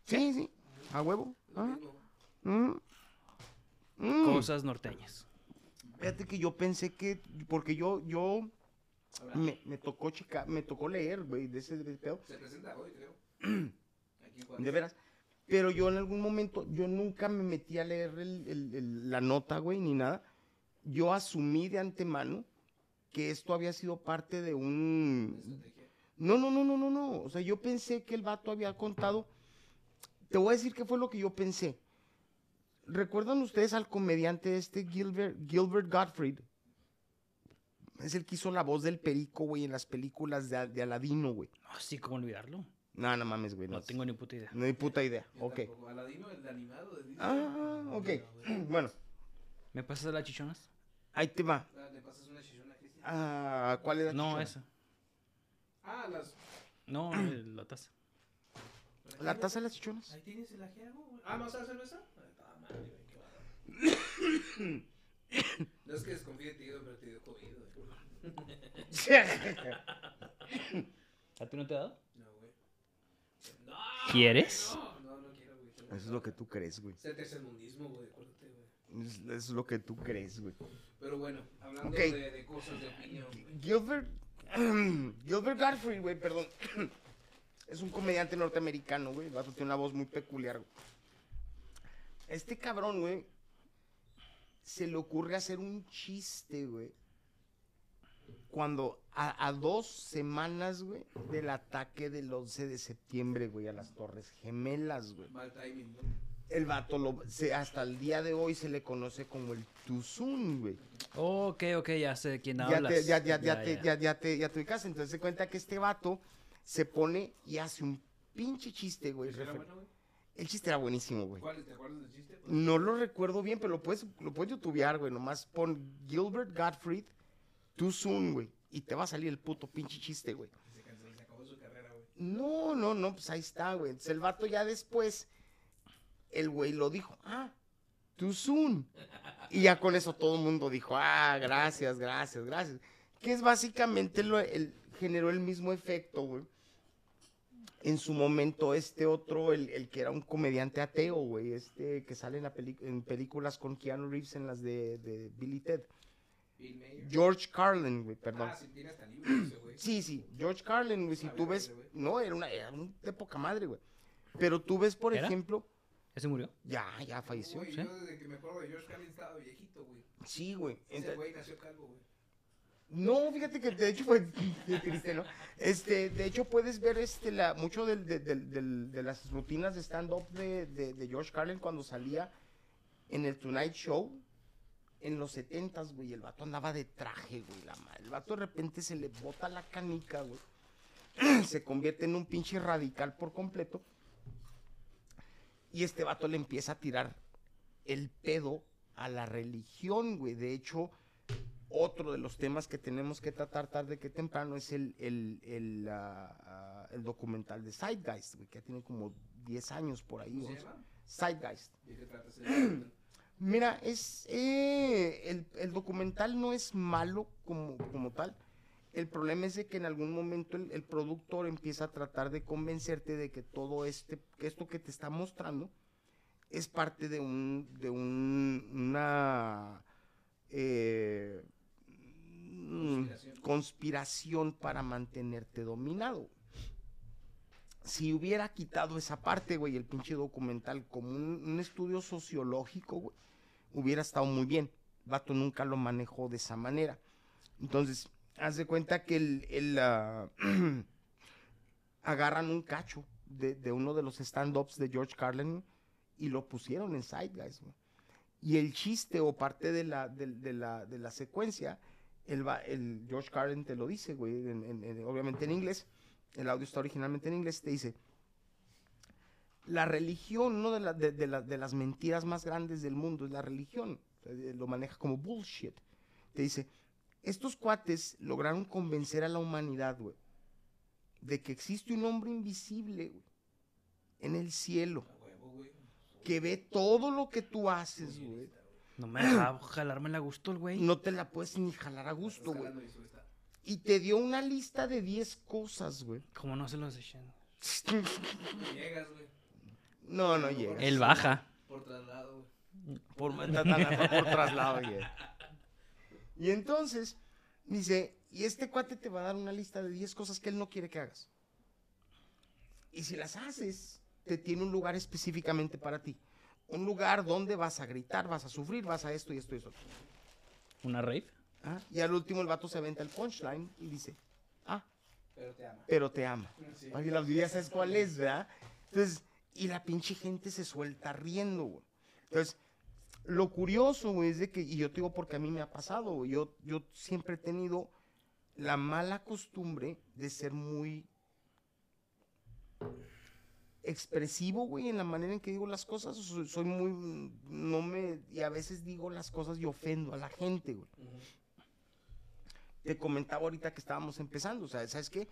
sí, sí, a huevo. Ah, mismo. mm, mm. Cosas norteñas. Fíjate que yo pensé que, porque yo, yo, me, me tocó chica, me tocó leer, güey, de ese de pedo. se presenta hoy, creo. De veras. Pero yo en algún momento, yo nunca me metí a leer el- el- el- la nota, güey, ni nada. Yo asumí de antemano que esto había sido parte de un... Estrategia. No, no, no, no, no, no. O sea, yo pensé que el vato había contado... Te voy a decir qué fue lo que yo pensé. ¿Recuerdan ustedes al comediante este Gilbert, Gilbert Gottfried? Es el que hizo la voz del perico, güey, en las películas de, de Aladino, güey. No, sí, ¿cómo olvidarlo? No, no mames, güey. No tengo ni puta idea. No hay puta idea. Yo Ok. tampoco. Aladino, el animado de Disney. Ah, ok. Bueno, ¿Me pasas las chichonas? ahí te va. Ah, ¿Le pasas una chichona? Ah, ¿Cuál era? No, esa. Ah, las... No, la taza. ¿La taza de las chichonas? Ahí tienes el ajiago, güey. Ah, ¿más a la cerveza? Está madre, güey, qué bárbaro. No es que desconfíe de ti, güey, pero te dio COVID, güey. ¿A ti no te ha dado? No, güey. No, ¿Quieres? No, no, no quiero, güey. Eso es lo que tú crees, güey. Es el tercermundismo, güey, acuérdate, güey. Es, es lo que tú crees, güey. Pero bueno, hablando Ok. de, de cosas de opinión, güey. Gilbert, Gilbert Gottfried, güey, perdón. Es un comediante norteamericano, güey. El vato tiene una voz muy peculiar, güey. Este cabrón, güey, se le ocurre hacer un chiste, güey. Cuando a, a dos semanas, güey, del ataque del 11 de septiembre, güey, a las Torres Gemelas, güey. Mal timing, ¿no? El vato, lo, se- hasta el día de hoy se le conoce como el Tuzun, güey. Ok, ok, ya sé de quién ya hablas. te, ya, ya, ya, Ya, te, ya. ya, ya te, ya te ubicas. Entonces se cuenta que este vato se pone y hace un pinche chiste, güey. El chiste era buenísimo, güey. ¿Cuál? ¿Te acuerdas del chiste? No lo recuerdo bien, pero lo puedes, lo puedes youtubear, güey. Nomás pon Gilbert Gottfried Too Soon, güey. Y te va a salir el puto pinche chiste, güey. Se canceló, se acabó su carrera, güey. No, no, no, pues ahí está, güey. Entonces el vato ya después, el güey lo dijo, ah, too soon. Y ya con eso todo el mundo dijo, ah, gracias, gracias, gracias. Que es básicamente lo, el, generó el mismo efecto, güey. En su momento, este otro, el, el que era un comediante ateo, güey, este que sale en, la peli- en películas con Keanu Reeves en las de, de Billy Ted. George Carlin, güey, perdón. Ah, sí, tiene hasta libros ese, güey. Sí, sí, George Carlin, güey, si tú ves, no, era una, era un de poca madre, güey. Pero tú ves, por ¿Era? ejemplo, ¿Ya se murió? ya, ya falleció. Güey, ¿sí? yo desde que me acuerdo de George Carlin estaba viejito, güey. Sí, güey. Ese güey nació calvo, güey. No, fíjate que de hecho fue triste, ¿no? Este, de hecho puedes ver este la mucho del, del- del- del- de las rutinas de stand up de, de- de George Carlin cuando salía en el Tonight Show en los 70s, güey, el vato andaba de traje, güey, la madre. El vato de repente se le bota la canica, güey. Se convierte en un pinche radical por completo. Y este vato le empieza a tirar el pedo a la religión, güey. De hecho, otro de los temas que tenemos que tratar tarde que temprano es el, el, el, ah, el documental de Zeitgeist, güey, que ya tiene como 10 años por ahí. ¿Cómo se 11. llama? Zeitgeist. ¿De qué trata ese documental? Mira, es eh, el, el documental no es malo como, como tal. El problema es de que en algún momento el, productor empieza a tratar de convencerte de que todo este, esto que te está mostrando es parte de un, de un, una eh, mm, Conspiración. conspiración para mantenerte dominado. Si hubiera quitado esa parte, güey, el pinche documental como un, un estudio sociológico, güey, hubiera estado muy bien. Vato nunca lo manejó de esa manera. Entonces, haz de cuenta que el, el, ah, agarran un cacho de, uno de los stand-ups de George Carlin y lo pusieron en Zeitgeist, güey. Y el chiste o parte de la, de, la, de la secuencia, el, George Carlin te lo dice, güey, en- en- en- obviamente en inglés, el audio está originalmente en inglés, te dice, la religión, una de, la- la- de las mentiras más grandes del mundo es la religión, lo maneja como bullshit. Te dice, estos cuates lograron convencer a la humanidad, güey, de que existe un hombre invisible, güey, en el cielo, A que ve todo lo que tú haces, güey. No me dejaba jalarme la gusto el güey. No te la puedes ni jalar a gusto, güey. Y te dio una lista de 10 cosas, güey. Como no se los echen. Llegas, güey. No, no llega. Él baja. Por traslado, güey. Por, por traslado, güey. Y entonces, dice, y este cuate te va a dar una lista de 10 cosas que él no quiere que hagas. Y si las haces, te tiene un lugar específicamente para ti. Un lugar donde vas a gritar, vas a sufrir, vas a esto y esto y esto. ¿Una rave? Ah, Y al último el vato se aventa el punchline y dice, ah, Pero te ama. pero te ama. Sí. Ay, la audiencia sabes cuál es, ¿verdad? Entonces, y la pinche gente se suelta riendo, güey. Entonces, lo curioso, es de que, y yo te digo porque a mí me ha pasado, yo, yo siempre he tenido la mala costumbre de ser muy expresivo, güey, en la manera en que digo las cosas. Soy, muy, no me, y a veces digo las cosas y ofendo a la gente, güey. Te comentaba ahorita que estábamos empezando, o sea, ¿sabes qué?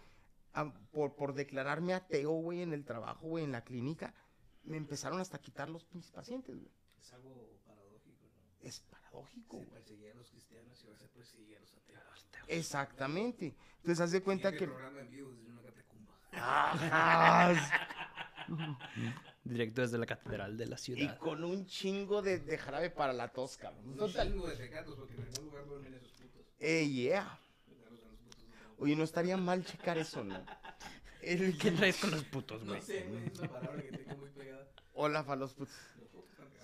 Ah, por, por declararme ateo, güey, en el trabajo, güey, en la clínica, me empezaron hasta a quitar los pinches pacientes, güey. Es algo. Es paradójico, Se güey. perseguía a los cristianos y ahora se persigue a los ateos. Exactamente. Entonces, haz de cuenta que... programa en vivo desde una catacumba. Ajá. Directo desde la catedral de la Y ciudad. con un chingo de, de jarabe para la tos, cabrón. Un Total. chingo de tecatos porque en algún lugar duermen esos putos. Eh, yeah. Oye, no estaría mal checar eso, ¿no? El ¿Qué traes con los putos, güey? No sé, güey, es una palabra que tengo muy pegada. Hola, fa los putos.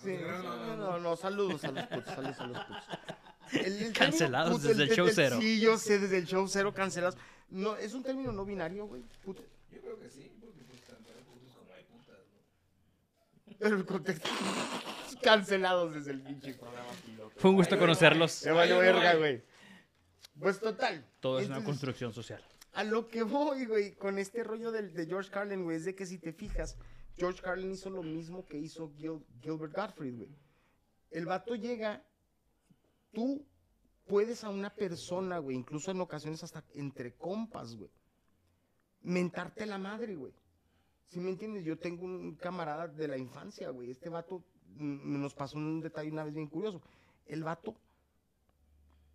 Sí, No, no, no, no, no, saludos a los putos, saludos a los putos. El- el término Cancelados puto, desde el show cero. Sí, yo sé, desde el show cero cancelados. No, es un término no binario, güey. puto. Yo creo que sí, porque pues tanto hay putos como hay putas, ¿no? Pero el contexto. cancelados desde el pinche programa. piloto. Fue un gusto conocerlos. Se valió verga, güey. Pues total. Todo es una construcción social. A lo que voy, güey, con este rollo del, de George Carlin, güey, es de que si te fijas, George Carlin hizo lo mismo que hizo Gil- Gilbert Gottfried, güey. El vato llega, tú puedes a una persona, güey, incluso en ocasiones hasta entre compas, güey, mentarte la madre, güey. ¿Sí me entiendes? Yo tengo un camarada de la infancia, güey. Este vato nos pasó un detalle una vez bien curioso. El vato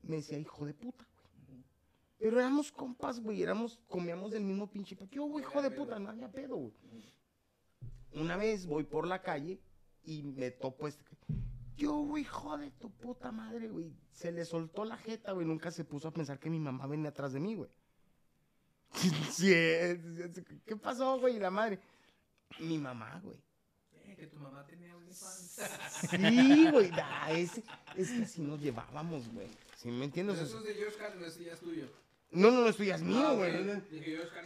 me decía, hijo de puta, güey. Pero éramos compas, güey. Éramos, comíamos del mismo pinche. ¿Qué hubo, hijo de puta? No había pedo, güey. Una vez voy por la calle y me topo este. Yo, güey, hijo de tu puta madre, güey. Se le soltó la jeta, güey. Nunca se puso a pensar que mi mamá venía atrás de mí, güey. ¿Qué pasó, güey? La madre. Mi mamá, güey. Eh, que tu mamá tenía un infancia. Sí, güey. da, es, es que así nos llevábamos, güey. ¿Sí me entiendes? Eso es de George Carlin, ese ya es tuyo. No, no, no, esto ya es mío, Ah, güey.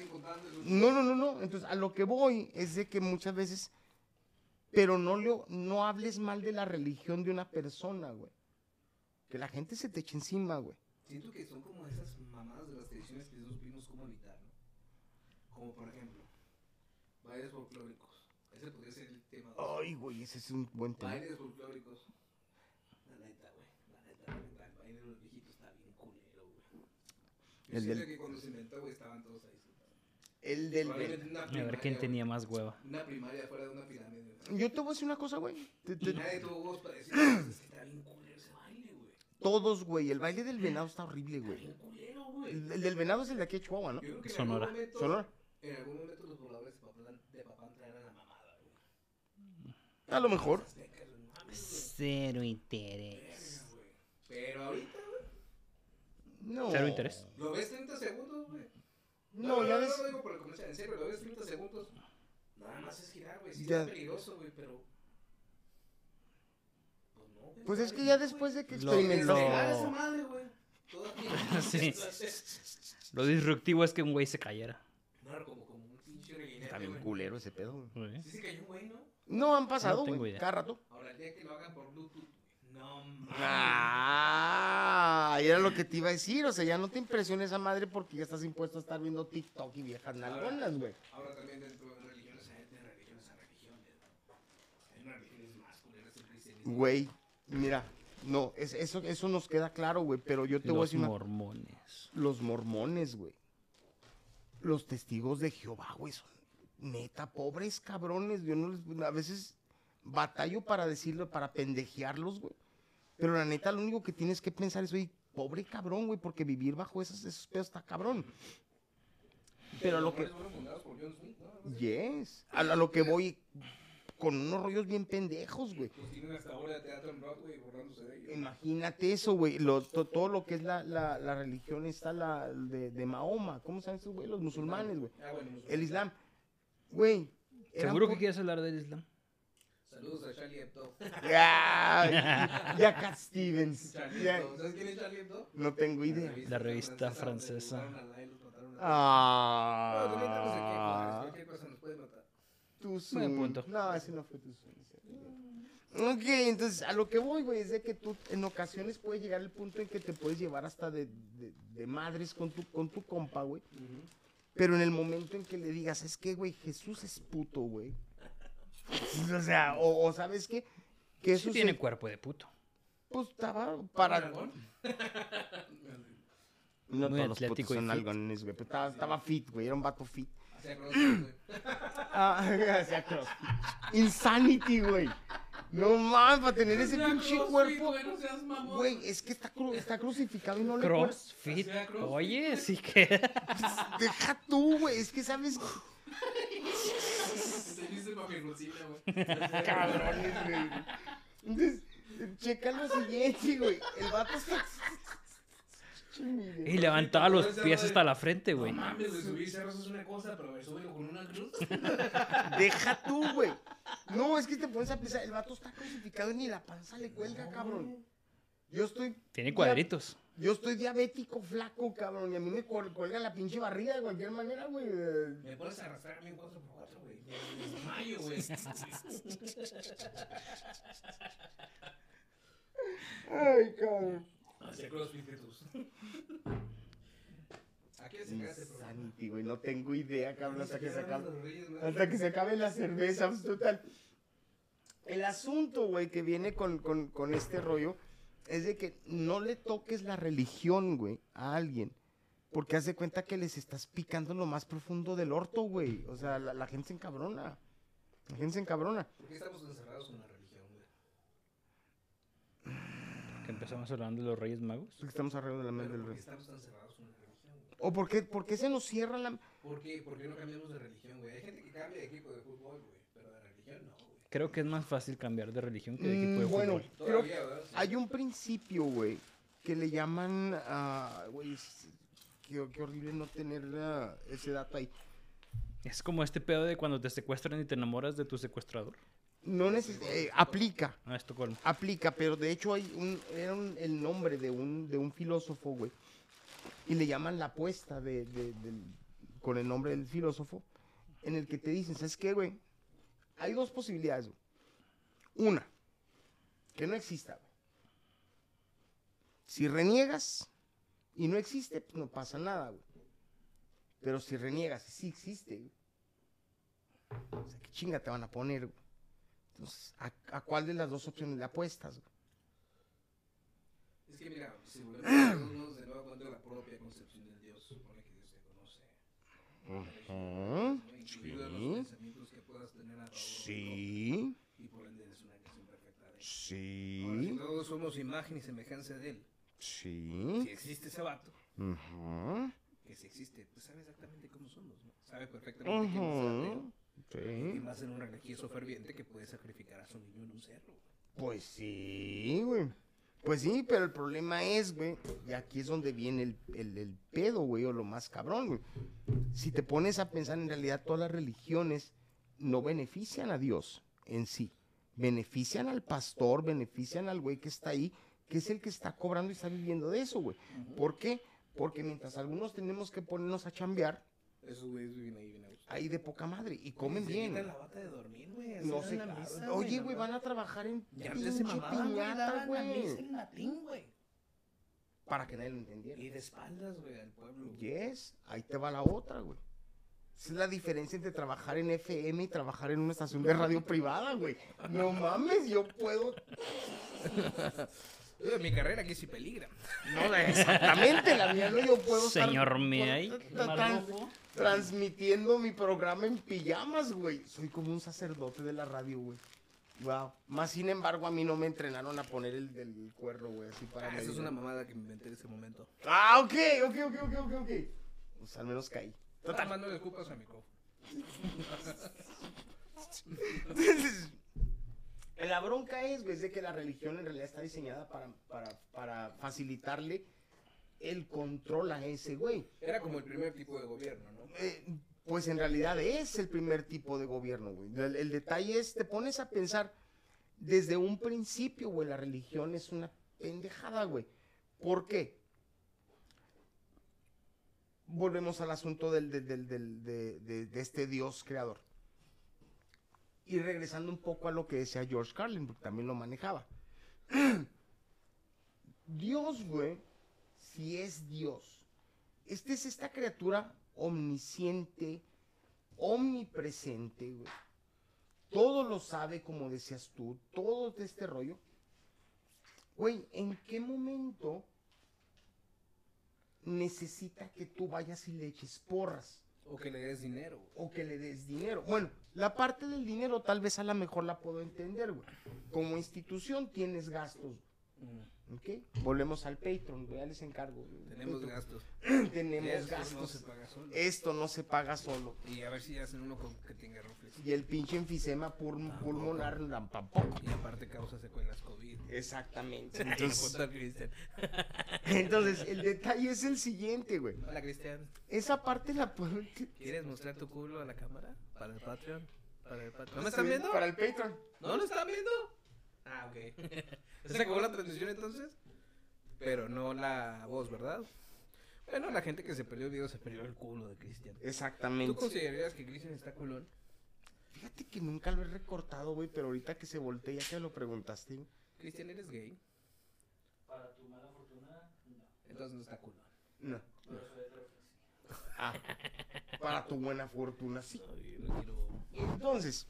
contando eso. No, no, no, no. Entonces, a lo que voy es de que muchas veces, pero no, le, no hables mal de la religión de una persona, güey. Que la gente se te eche encima, güey. Siento que son como esas mamadas de las tradiciones que no supimos cómo evitar, ¿no? Como por ejemplo, bailes folclóricos. Ese podría ser el tema. Ay, güey, ese es un buen tema. Bailes folclóricos. La neta, güey. La neta, la neta. El baile de los viejitos está bien culero, güey. Yo El del- que cuando se inventó, güey, estaban todos ahí. El del... Una A ver quién primaria, tenía más hueva. Una primaria fuera de una pirámide. Yo te voy a decir una cosa, güey. Te- te- Y nadie tuvo voz para decir, "Pues, es que está bien culero ese baile, güey. Todos, güey. El baile del venado está horrible, Está güey. bien culero, güey. El, el del venado es el de aquí de Chihuahua, ¿no? Yo creo que en Sonora. algún momento, Sonora. En algún momento los pobladores de Papantla, de Papantla eran la mamada, güey. A lo mejor. Cero interés. Pero ahorita, No. Cero interés. lo ves 30 segundos, güey. No, ya ves. No lo digo por el comercial, en serio, lo ves 30 segundos. Nada más es girar, güey. Sí Ya. es peligroso, güey, pero... Pues no, güey. Pues es que ya después de que experimentó. lo- esa madre, güey. Todavía. Sí. Lo disruptivo es que un güey se cayera. No, como, como un pinche reguinete, Está bien güey. culero ese pedo, güey. Sí se cayó un güey, ¿no? No han pasado, No tengo güey. idea. Cada rato. Ahora, el día que lo hagan por Bluetooth, No mames. Ah, era lo que te iba a decir. O sea, ya no te impresiona esa madre porque ya estás impuesto a estar viendo TikTok y viejas nalgonas, güey. Ahora también dentro de religiones hay de religiones a religiones. ¿no? Hay unas religiones más el cristianismo. Güey, mira, no, es- eso, eso nos queda claro, güey. Pero yo te voy a Los decir una mormones. Los mormones, güey. Los testigos de Jehová, güey, son neta pobres cabrones. Yo no les, a veces batallo para decirlo, para pendejearlos, güey. Pero la neta, lo único que tienes que pensar es, oye, pobre cabrón, güey, porque vivir bajo esos, esos pedos está cabrón. Pero a lo que. Yes. A, lo que voy con unos rollos bien pendejos, güey. Pues. Imagínate eso, güey. Lo- to- todo lo que es la, la, la religión está la de, de Mahoma. ¿Cómo se llaman esos, güey? Los musulmanes, güey. Ah. El Islam. Güey. ¿Seguro que quieres hablar del Islam? Saludos a Charlie Hebdo. Ya, y a Cat Stevens. Charlie Hebdo. ¿Sabes quién es Charlie Hebdo? no tengo idea. La revista francesa. donde mataron a Lai, los mataron a- Bueno, también tenemos aquí, pues, Ah. cualquier cosa nos puede matar. Tu Zoom. No, ese no fue tu Zoom. Ok, entonces a lo que voy, güey, es de que tú en ocasiones puede llegar el punto en que te puedes llevar hasta de, de- de madres con tu, con tu compa, güey. Pero en el momento en que le digas, es que, güey, Jesús es puto, güey. O sea, o, o ¿sabes qué? Que eso Sí tiene se- cuerpo de puto. pues estaba para... No Muy todos los putos son algones, güey. Pero estaba, estaba fit, güey. Era un vato fit. Hacía crossfit, güey. Ah, hacía crossfit. Insanity, güey. No mames, para tener ese pinche cuerpo. güey, es que está, cru- está crucificado y no le Crossfit. Oye, sí que. Deja tú, güey. Es que sabes. Mamirucina, güey. Cabrones, güey. Entonces, checa lo siguiente, güey. El vato está. Y levantaba los pies hasta la frente, güey. No mames, güey, subir cerros es una cosa, pero ver, súbelo con una cruz. Deja tú, güey. No, es que te pones a pensar. El vato está crucificado y ni la panza le cuelga, cabrón. Yo estoy. Tiene cuadritos. Yo estoy diabético, flaco, cabrón. Y a mí me cuel- cuelga la pinche barriga de cualquier manera, güey. Me a arrastrar a mí en 4x4, güey. Me desmayo, güey. Ay, cabrón. Hacía crossfit. ¿A qué se programa? Santi, güey. No tengo idea, cabrón, hasta que se acabe. Hasta que se acabe la cerveza, pues, total. El asunto, güey, que viene con, con- con este rollo es de que no le toques la religión, güey, a alguien. Porque haz de cuenta que les estás picando lo más profundo del orto, güey. O sea, la, la gente se encabrona. La gente se encabrona. ¿Por qué estamos encerrados en la religión, güey? Que empezamos hablando de los Reyes Magos. Porque estamos alrededor de la mente del ¿por qué rey. estamos tan cerrados en la religión, güey? ¿O por qué, por qué se nos cierra la... ¿Por qué, ¿Por qué no cambiamos de religión, güey? Hay gente que cambia de equipo de fútbol, güey. Pero de religión no, güey. Creo que es más fácil cambiar de religión que de equipo de Mm, bueno. Hay un principio, güey, que le llaman, ah, güey, qué, qué horrible no tener ah, ese dato ahí. Es como este pedo de cuando te secuestran y te enamoras de tu secuestrador. No neces eh, aplica, Ah, Estocolmo. aplica, pero de hecho hay un, era un- el nombre de un, de un filósofo, güey, y le llaman la apuesta de, de- con el nombre del filósofo, en el que te dicen, ¿sabes qué, güey? Hay dos posibilidades, güey. Una, que no exista, güey. Si reniegas y no existe, pues no pasa nada, güey. Pero si reniegas y sí existe, güey. O sea, ¿qué chinga te van a poner, güey? Entonces, ¿a, a cuál de las dos opciones le apuestas, güey? Es que mira, si volvemos los de nuevo cuenta la propia concepción del Dios, supone que Dios se conoce. Ujú, Incluido los Sí, pensamientos que puedas tener a favor sí, y por ende eres una creación perfecta de él. Ahora, si sí, todos somos imagen y semejanza de él, si sí. existe ese vato, que si existe, pues sabe exactamente cómo somos, ¿no? Sabe perfectamente quién es ateo. ujú, Y Sí, más en un religioso ferviente que puede sacrificar a su niño en un cerro. pues sí, güey. Pues sí, pero el problema es, güey, y aquí es donde viene el, el, el pedo, güey, o lo más cabrón, güey. Si te pones a pensar, en realidad todas las religiones no benefician a Dios en sí. Benefician al pastor, benefician al güey que está ahí, que es el que está cobrando y está viviendo de eso, güey. ¿Por qué? Porque mientras algunos tenemos que ponernos a chambear, Esos güeyes viven ahí gusto. ahí de poca madre y comen Se bien. la bata de dormir, güey. No sé. la misa, Oye, güey, van a trabajar en Y antes se pinche mamaban, piñata, güey. misa en latín, güey. Para que nadie lo entendiera. Y de espaldas, güey, al pueblo. Yes, ahí te va la otra, güey. Esa es la diferencia entre trabajar en FM y trabajar en una estación de radio privada, güey. No mames, yo puedo. Mi carrera aquí sí peligra. No, exactamente, la mía no, yo puedo. Señor Miay, tra- tra- trans- transmitiendo mi programa en pijamas, güey. Soy como un sacerdote de la radio, güey. Wow. Más sin embargo, a mí no me entrenaron a poner el del cuerno, güey, así para Ah, eso es una mamada que me inventé en ese momento. Ah, ok, ok, ok, ok, ok, ok. Pues al menos caí. Total, más no le escupas al micrófono. Entonces, la bronca es, güey, de que la religión en realidad está diseñada para, para, para facilitarle el control a ese güey. Era como el primer tipo de gobierno, ¿no? Eh, pues en realidad es el primer tipo de gobierno, güey. El, el detalle es, te pones a pensar, desde un principio, güey, la religión es una pendejada, güey. ¿Por qué? Volvemos al asunto del, del- del- del- de, de- de este Dios creador. Y regresando un poco a lo que decía George Carlin, porque también lo manejaba. Dios, güey, si es Dios, este es esta criatura omnisciente, omnipresente, güey. Todo lo sabe, como decías tú, todo de este rollo. Güey, ¿en qué momento necesita que tú vayas y le eches porras? O que le des dinero. o que le des dinero. Bueno, la parte del dinero tal vez a lo mejor la puedo entender, güey. Como institución tienes gastos, ¿ok? Volvemos al Patreon, güey, ya les encargo. Tenemos Patreon. gastos. Tenemos Esto gastos. No se paga solo. Esto no se paga solo. Y a ver si hacen uno con que tenga rufles. Y el pinche enfisema pul- pulmonar tampoco. Y aparte causa secuelas COVID. Exactamente. Entonces, el detalle es el siguiente, güey. Hola Cristian, Esa parte la puedo ¿quieres mostrar tu culo a la cámara? Para el Patreon. Para el Patreon. ¿No me están viendo? Para el Patreon. ¿No lo están viendo? Ah, ok. ¿Se acabó la transmisión entonces? Pero no la voz, ¿verdad? Bueno, la gente que se perdió el video se perdió el culo de Cristian. ¿Tú Exactamente. considerarías que Cristian está culón? Fíjate que nunca lo he recortado, güey, pero ahorita que se voltea, ya que lo preguntaste. Cristian, ¿eres gay? Para tu mala fortuna, no. Entonces no está culón. No. Heteroflexivo. Ah, para tu buena fortuna, sí. No quiero... Entonces,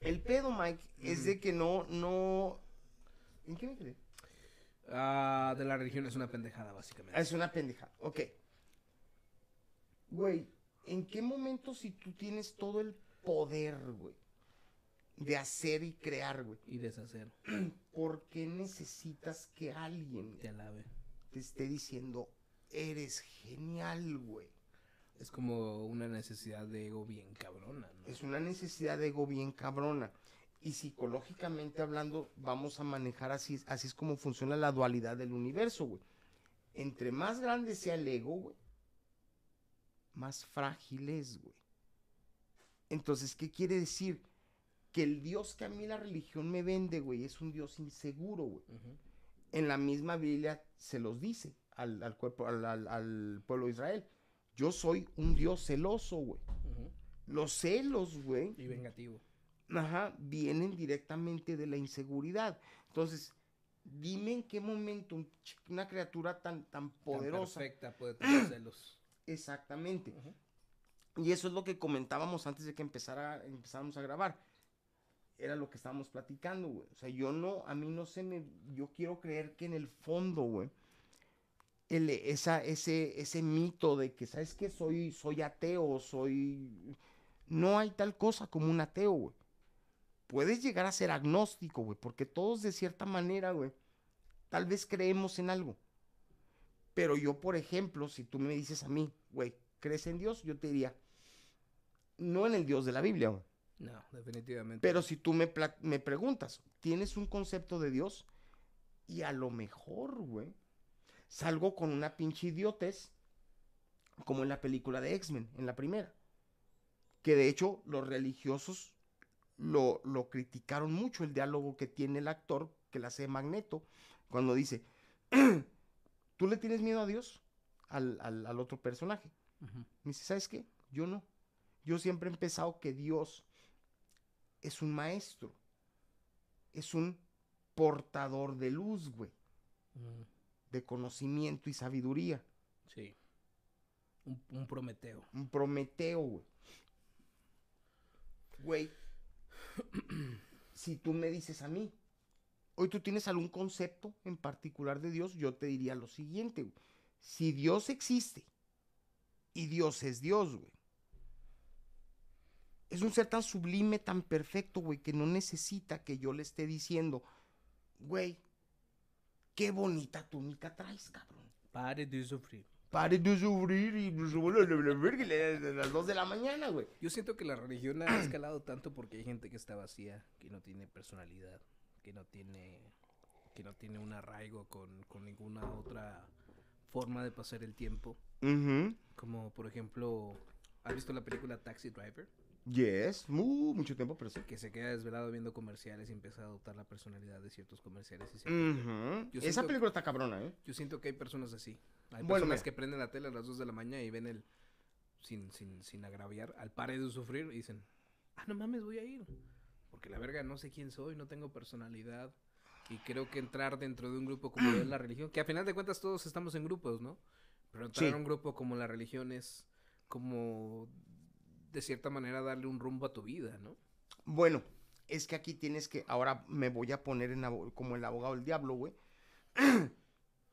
el pedo, Mike, es de que no, no... ¿En qué me quedé? Ah, de la religión es una pendejada, básicamente. Es una pendejada. Ok. Güey, ¿en qué momento si tú tienes todo el poder, güey, de hacer y crear, güey, Y deshacer. por qué necesitas que alguien Te alabe. te esté diciendo, eres genial, güey? Es como una necesidad de ego bien cabrona, ¿no? Es una necesidad de ego bien cabrona. Y psicológicamente hablando, vamos a manejar así, así es como funciona la dualidad del universo, güey. Entre más grande sea el ego, güey, más frágil es, güey. Entonces, ¿qué quiere decir? Que el Dios que a mí la religión me vende, güey, es un Dios inseguro, güey. En la misma Biblia se los dice al, al cuerpo, al, al- al pueblo de Israel. Yo soy un Dios celoso, güey. Los celos, güey, Y vengativo. ajá, vienen directamente de la inseguridad. Entonces, dime en qué momento una criatura tan, tan poderosa. Tan perfecta puede tener celos. Exactamente. Y eso es lo que comentábamos antes de que empezara, empezáramos a grabar. Era lo que estábamos platicando, güey. O sea, yo no, a mí no se me, yo quiero creer que en el fondo, güey, el, esa, ese, ese mito de que, ¿sabes qué? Soy, soy ateo, soy... No hay tal cosa como un ateo, güey. Puedes llegar a ser agnóstico, güey, porque todos de cierta manera, güey, tal vez creemos en algo. Pero yo, por ejemplo, si tú me dices a mí, güey, ¿crees en Dios? Yo te diría, no en el Dios de la Biblia, güey. No, definitivamente. Pero si tú me, me preguntas, ¿tienes un concepto de Dios? Y a lo mejor, güey, salgo con una pinche idiotez, como en la película de X-Men, en la primera. Que de hecho los religiosos lo, lo criticaron mucho, el diálogo que tiene el actor, que la hace Magneto, cuando dice, ¿tú le tienes miedo a Dios? Al, al- al otro personaje. Me dice, ¿sabes qué? Yo no. Yo siempre he pensado que Dios es un maestro. Es un portador de luz, güey. Mm, De conocimiento y sabiduría. sí. Un, un Prometeo. Un Prometeo, güey. Güey, si tú me dices a mí, hoy tú tienes algún concepto en particular de Dios, yo te diría lo siguiente, güey. Si Dios existe y Dios es Dios, güey. Es un ser tan sublime, tan perfecto, güey, que no necesita que yo le esté diciendo, güey, qué bonita túnica traes, cabrón. Pare de sufrir. Pare de sufrir y a las 2 de la mañana, güey. Yo siento que la religión ha escalado tanto porque hay gente que está vacía, que no tiene personalidad, que no tiene, que no tiene un arraigo con, con ninguna otra forma de pasar el tiempo. Como por ejemplo, ¿has visto la película Taxi Driver? Yes, mu- mucho tiempo, pero sí. Que se queda desvelado viendo comerciales y empieza a adoptar la personalidad de ciertos comerciales. Y ciertos- Esa siento- película está cabrona, ¿eh? Yo siento que hay personas así. Hay Bueno, personas mira. que prenden la tele a las 2 de la mañana y ven el, sin, sin, sin agraviar, al pare de sufrir y dicen, ah, no mames, voy a ir. Porque la verga no sé quién soy, no tengo personalidad. Y creo que entrar dentro de un grupo como es la religión, que a final de cuentas todos estamos en grupos, ¿no? Pero entrar Sí. a un grupo como la religión es como, de cierta manera, darle un rumbo a tu vida, ¿no? Bueno, es que aquí tienes que. Ahora me voy a poner en como el abogado del diablo, güey.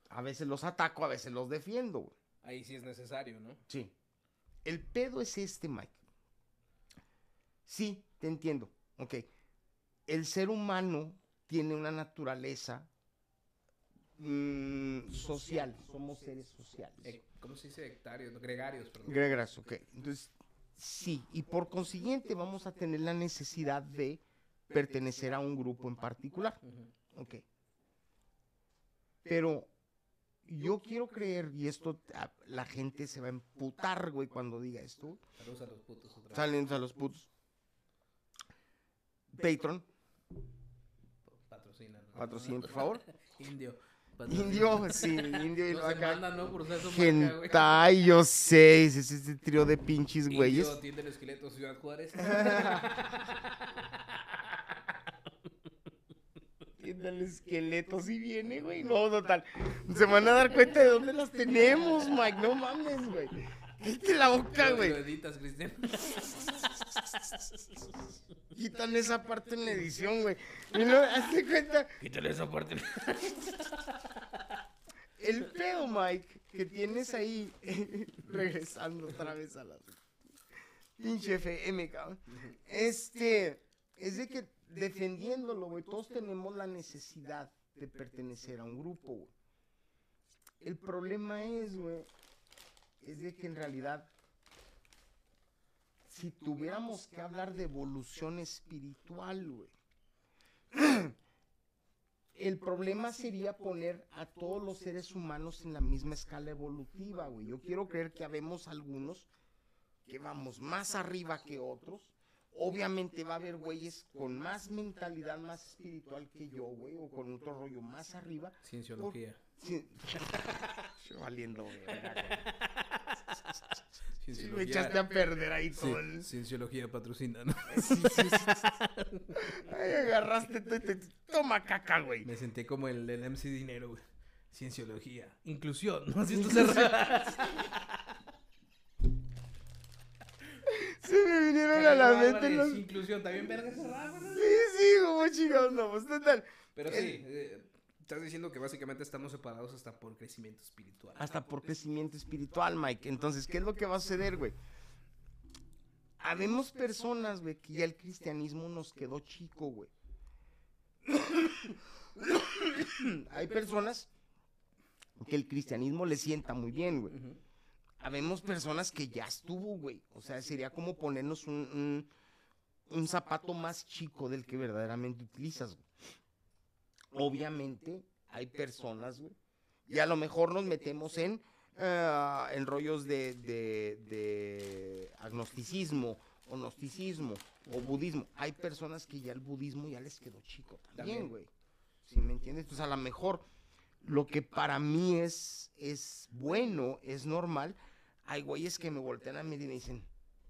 A veces los ataco, a veces los defiendo, güey. Ahí sí es necesario, ¿no? Sí. El pedo es este, Mike. Sí, te entiendo. Ok. El ser humano tiene una naturaleza mm, social. Somos seres sociales. Eh, ¿Cómo se dice? Hectarios, gregarios, perdón. Gregas, ok. Entonces, sí, y por consiguiente vamos a tener la necesidad de pertenecer a un grupo en particular. Ok. Pero yo quiero creer, y esto ah, la gente se va a emputar, güey, cuando diga esto. Saludos a los putos otra vez. Salen a los putos. Patron, Patrocina, ¿no? patrocinen, por favor. Indio. Indio, sí, indio y lo acá. ¿no? Por usar su marca, güey. Hentai, yo sé, es este trío de pinches güeyes. Indio, tienda el esqueleto, Ciudad Juárez. Tienda el esqueleto, si viene, güey. No, total. Se van a dar cuenta de dónde las tenemos, Mike. No mames, güey. Quítate la boca, Lo güey. editas, Cristian. Quitan esa parte en la edición, güey. Y no, hazte cuenta. Quítale esa parte. El pedo, Mike, que tienes ahí, regresando otra vez a la pinche FM, cabrón. Este, es de que defendiéndolo, güey, todos tenemos la necesidad de pertenecer a un grupo, güey. El problema es, güey, es de que en realidad, si tuviéramos que hablar de evolución espiritual, güey, el problema sería poner a todos los seres humanos en la misma escala evolutiva, güey. Yo quiero creer que habemos algunos que vamos más arriba que otros. Obviamente va a haber güeyes con más mentalidad, más espiritual que yo, güey, o con otro rollo más arriba. Cienciología. Valiendo, verga, Sí, me Cienciología. echaste a perder ahí Sí, todo el... Cienciología patrocina, ¿no? Sí, sí, sí. Ay, agarraste, te- te- toma caca, güey. Me sentí como el, el MC Dinero, güey. Cienciología. Inclusión, ¿no? Así tú cerradas. Se me vinieron a la mente los... Inclusión, también verga cerrada. Sí, sí, como chingados, no, pues total. Pero El- sí, eh, estás diciendo que básicamente estamos separados hasta por crecimiento espiritual. Hasta por crecimiento espiritual, Mike. Entonces, ¿qué es lo que va a suceder, güey? Habemos personas, güey, que ya el cristianismo nos quedó chico, güey. Hay personas que el cristianismo le sienta muy bien, güey. Habemos personas que ya estuvo, güey. O sea, sería como ponernos un, un, un zapato más chico del que verdaderamente utilizas, güey. Obviamente, hay personas, güey. Y a lo mejor nos metemos en, ah, en rollos de, de, de agnosticismo, o gnosticismo, o budismo. Hay personas que ya el budismo ya les quedó chico también, güey. ¿Sí me entiendes? Entonces, a lo mejor lo que para mí es, es bueno, es normal, hay güeyes que me voltean a mí y me dicen,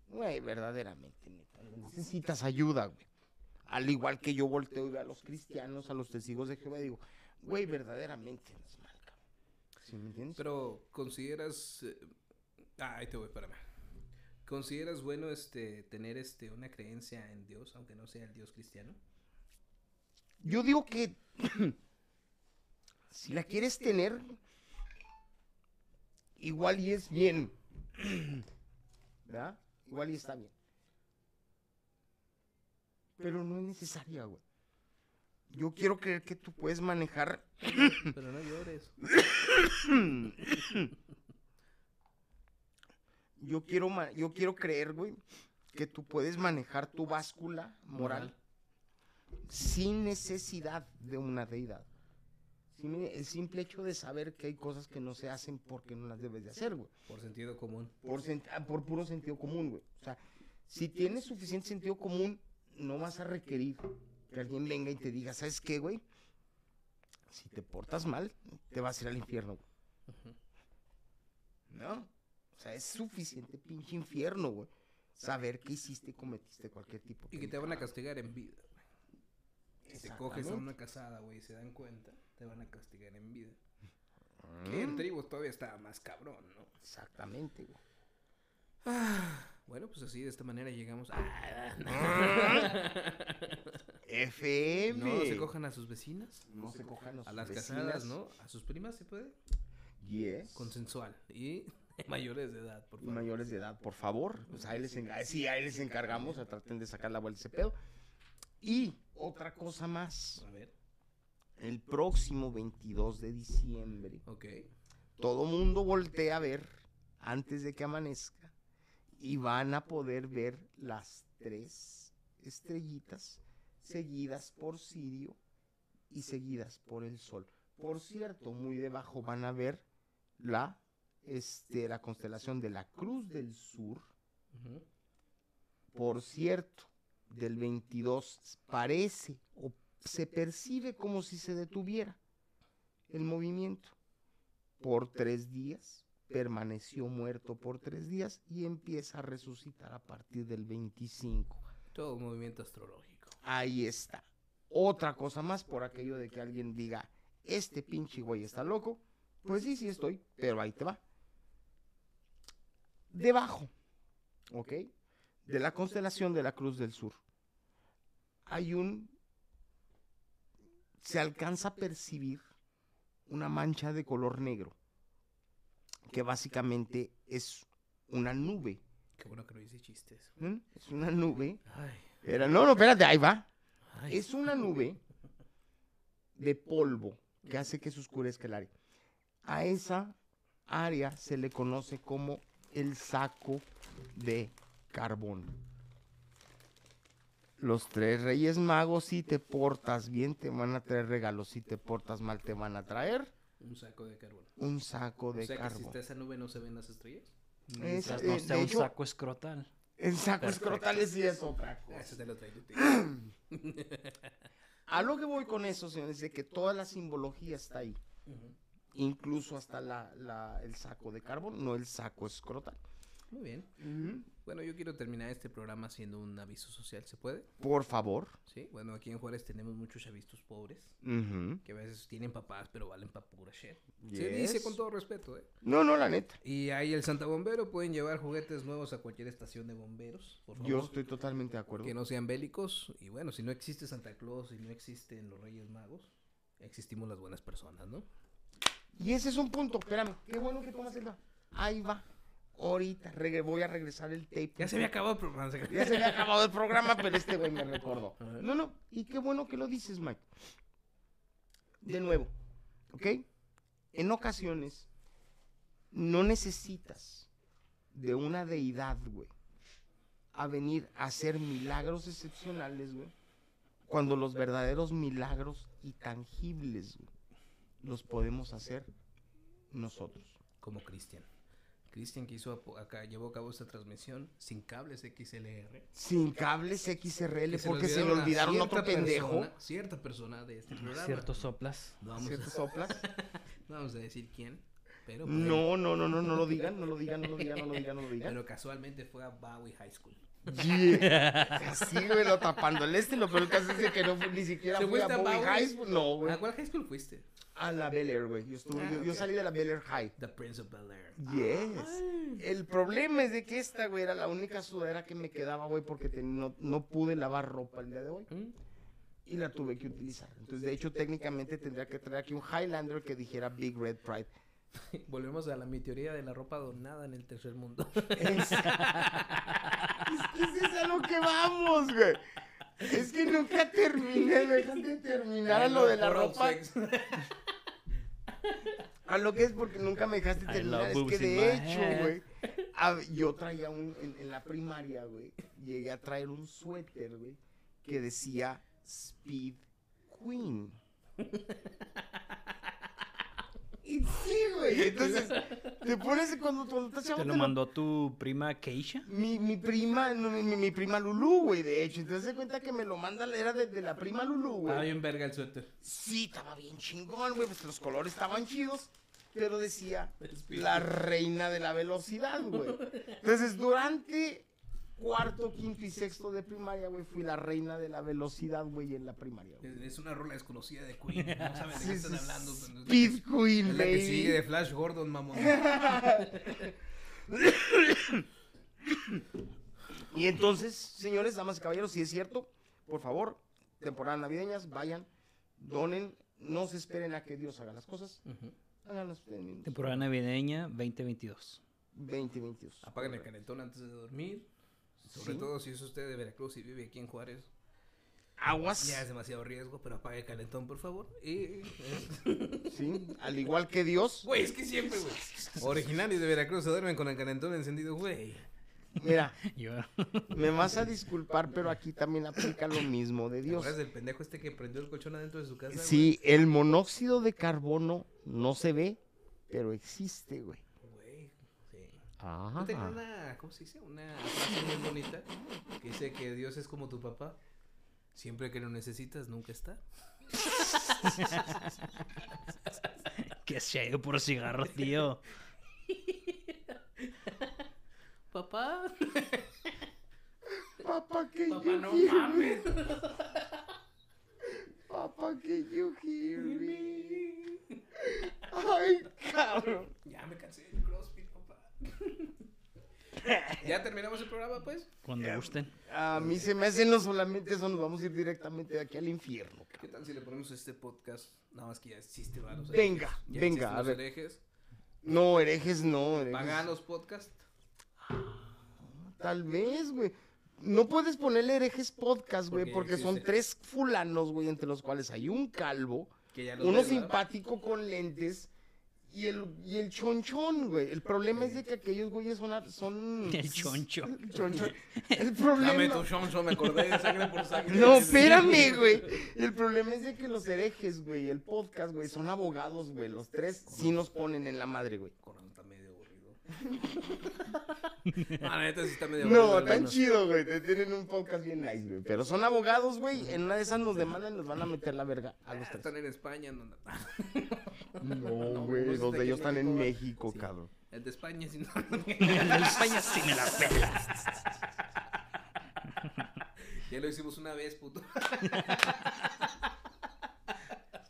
güey, verdaderamente, neta, necesitas ayuda, güey. Al igual que yo volteo y veo a los cristianos, a los testigos de Jehová y digo, güey, verdaderamente no es mal, cabrón. ¿Sí me entiendes? Pero consideras eh, ah, ahí te voy, espérame. ¿Consideras bueno este tener este una creencia en Dios, aunque no sea el Dios cristiano? Yo digo que si la quieres tener, igual y es bien. ¿Verdad? Igual y está bien. Pero no es necesaria, güey. Yo quiero creer que tú puedes manejar. Pero no llores. Yo quiero, ma- yo quiero creer, güey, que tú puedes manejar tu báscula moral sin necesidad de una deidad. Sin- el simple hecho de saber que hay cosas que no se hacen porque no las debes de hacer, güey. Por sentido común. Por, sen- ah, por puro sentido común, güey. O sea, si tienes suficiente sentido común, no vas a requerir que alguien venga y te diga, ¿sabes qué, güey? Si te portas mal, te vas a ir al infierno, güey. ¿No? O sea, es suficiente pinche infierno, güey. Saber que hiciste y cometiste cualquier tipo de Y que te van a castigar en vida. güey. Si te coges a una casada, güey, y se dan cuenta, te van a castigar en vida. Que en tribus todavía está más cabrón, ¿no? Exactamente, güey. Bueno, pues así, de esta manera llegamos a... FM. No se cojan a sus vecinas, No se cojan a las vecinas. casadas, ¿no? A sus primas se puede. Yes. Consensual. Y mayores de edad, por y favor. mayores de edad, por favor. Pues ahí les, enga- sí, ahí les encargamos, a traten de sacar la vuelta ese pedo. Y otra cosa más, A ver, el próximo 22 de diciembre, ok. todo mundo voltea a ver antes de que amanezca y van a poder ver las tres estrellitas seguidas por Sirio y seguidas por el Sol. Por cierto, muy debajo van a ver la, este, la constelación de la Cruz del Sur. Por cierto, del 22 parece o se percibe como si se detuviera el movimiento. Por tres días, permaneció muerto por tres días y empieza a resucitar a partir del 25. Todo movimiento astrológico. Ahí está. Otra cosa más por aquello de que alguien diga, este pinche güey está loco. Pues sí, sí estoy, pero ahí te va. Debajo, ¿ok? De la constelación de la Cruz del Sur, hay un... Se alcanza a percibir una mancha de color negro, que básicamente es una nube. Qué bueno que no hice chistes. ¿m? Es una nube. Ay, Era, no, no, espérate, ahí va. ay. Es una nube de polvo que hace que se oscurezca el área. A esa área se le conoce como el saco de carbón. Los tres reyes magos, si te portas bien, te van a traer regalos. Si te portas mal, te van a traer Un saco de carbón. un saco de o sea que si está esa nube no se ven las estrellas. Es- Mientras eh, no sea un hecho, saco escrotal. El saco Perfecto. escrotal sí es otra Ah, cosa. ese te lo traigo. A lo que voy con eso, señores, de que toda la simbología está ahí. Incluso hasta la, la- el saco de carbón, no el saco escrotal. Muy bien. Bueno, yo quiero terminar este programa haciendo un aviso social. ¿Se puede? Por favor. Sí. Bueno, aquí en Juárez tenemos muchos chavistos pobres que a veces tienen papás, pero valen pa' pura shit. Se dice con todo respeto, ¿eh? No, no, la neta. Y ahí el Santa Bombero pueden llevar juguetes nuevos a cualquier estación de bomberos, por favor. Yo estoy totalmente de acuerdo. Que no sean bélicos. Y bueno, si no existe Santa Claus y no existen los Reyes Magos, existimos las buenas personas, ¿no? Y ese es un punto, espérame. Qué bueno que tomas el... Ahí va. Ahorita voy a regresar el tape. Ya se había acabado el programa. Ya se había acabado el programa, pero este güey me recordó. No, no, y qué bueno que lo dices, Mike. De nuevo, ¿ok? En ocasiones no necesitas de una deidad, güey, a venir a hacer milagros excepcionales, güey, cuando los verdaderos milagros y tangibles, güey, los podemos hacer nosotros. Como Cristian. Cristian que hizo acá, llevó a cabo esta transmisión sin cables XLR. Sin cables XRL, que porque se le olvidaron otro pendejo. persona- cierta persona de este programa. Ciertos soplas. No vamos, ¿Ciertas a, soplas? no vamos a decir quién, pero, No, no, no, no, no lo digan, no lo digan, no lo digan, no lo digan, no lo digan. pero casualmente fue a Bowie High School. Yeah. Así, güey, lo tapando el este. Lo peor caso es que no fui- ni siquiera ¿Te fui a Bowie? High School. No, güey. ¿A cuál high school fuiste? A la Bel Air, güey. Yo, estuve- Ah, yo, yo ok. salí de la Bel Air High. The Prince of Bel Air. Yes. El problema es de que esta, güey, era la única sudadera que me quedaba, güey, porque te- no, no pude lavar ropa el día de hoy. ¿Mm? Y la tuve que utilizar. Entonces, de hecho, técnicamente tendría que traer aquí un Highlander que dijera Big Red Pride. Volvemos a la mi teoría de la ropa donada en el tercer mundo. Es, es que ese es a lo que vamos, güey. Es que nunca terminé, dejan de terminar a lo de la ropa. A lo que es porque nunca me dejaste terminar. Es que de hecho, güey, a- yo traía un, en, en la primaria, güey, llegué a traer un suéter, güey, que decía Speed Queen. Y sí, güey. Entonces, te pones cuando, cuando estás chavo, ¿Te lo te lo- mandó tu prima Keisha? Mi, mi prima, no, mi, mi prima Lulú, güey, de hecho. Entonces se cuenta que me lo manda, era de, de la prima Lulú, Estaba güey. bien verga el suéter. Sí, estaba bien chingón, güey, pues los colores estaban chidos, pero decía la reina de la velocidad, güey. Entonces, durante cuarto, quinto y sexto de primaria, güey, fui la reina de la velocidad, güey, en la primaria, güey. Es una rola desconocida de Queen. No saben de Sí, qué están hablando. pero es la Speed que- Queen, Es la que sigue de. Flash Gordon, mamón. Y entonces, señores, damas y caballeros, si es cierto, por favor, temporadas navideñas, vayan, donen, no se esperen a que Dios haga las cosas, Ujú. háganlas ustedes mismos. Temporada navideña 2022. 2022. Apaguen el calentón antes de dormir. Sobre Sí. todo si es usted de Veracruz y vive aquí en Juárez. Aguas. Ya es demasiado riesgo, pero apague el calentón, por favor. Y. Sí, al igual que Dios. Güey, es que siempre, güey. Originarios de Veracruz se duermen con el calentón encendido, güey. Mira, Yo, me vas a disculpar, pero aquí también aplica lo mismo de ¿Te Dios. acuerdas del pendejo este que prendió el colchón adentro de su casa? Sí, el monóxido de carbono no se ve, pero existe. Güey, Ah. Yo tenía una, ¿cómo se dice? Una frase muy bonita que dice que Dios es como tu papá. Siempre que lo necesitas, nunca está. que se ha ido por cigarros, tío. Papá. Papá, que Papá, you no hear mames. Papá, que you hear me. Ay, cabrón. Ya me cansé del CrossFit, papá. ¿Ya pues? Cuando gusten. A mí se me hace no solamente eso, nos vamos a ir directamente de aquí al infierno. ¿Qué tal si le ponemos este podcast? Nada más que ya existe, ¿verdad? Los Venga, herejes. Ya venga, a ver. herejes. No, herejes no. herejes- Paganos podcast. Tal vez, güey. No puedes ponerle herejes podcast, güey, Porque porque son tres fulanos, güey, entre los cuales hay un calvo, Que ya los uno simpático con lentes y el, y el chonchón, güey. El problema es de que aquellos güeyes son... son El choncho. El chonchón. El Dame problema... tu shoncho, me acordé de sangre por sangre. No, espérame, güey. El problema es de que los herejes, güey, el podcast, güey, son abogados, güey. Los tres sí nos ponen en la madre, güey. Corazón está medio aburrido. Ah, la neta sí está medio aburrido. No, tan chido, güey. Te tienen un podcast bien nice, güey. Pero son abogados, güey. En una de esas nos demandan y nos van a meter la verga a los Ah, tres. Están en España. No, no. No, güey. Los de ellos están en México, México, Sí. cabrón. El de España, sí, no. En España sí me la pela. Ya lo hicimos una vez, puto.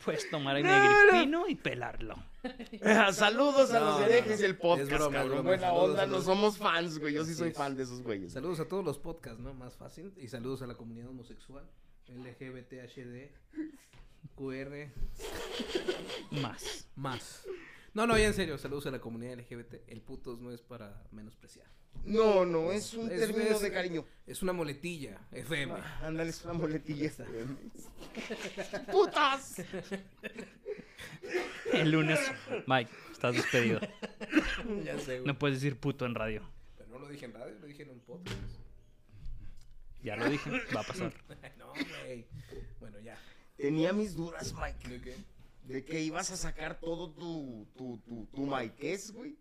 Puedes tomar mi agripino y pelarlo. Saludos a No, los no, herejes no. del podcast, Es broma, cabrón. broma. Buena Saludos onda, a no somos fans, güey. Yo sí Así soy es. fan de esos güeyes. Saludos a todos los podcasts, ¿no? Más fácil. Y saludos a la comunidad homosexual. LGBTHD. QR. Más. Más. No, no, ya en serio. Saludos a la comunidad LGBT. El putos no es para menospreciar. No, no, es un Es- término es- de cariño. Es una moletilla. FM. Ándale, es una muletilla. ¡Putas! El lunes, Mike, estás despedido. ya sé, güey. No puedes decir puto en radio. Pero no lo dije en radio, lo dije en un podcast. Ya lo dije, va a pasar. no, güey. Bueno, ya. Tenía mis dudas, Mike. ¿De qué? De que ibas a sacar todo tu, tu, tu, tu güey.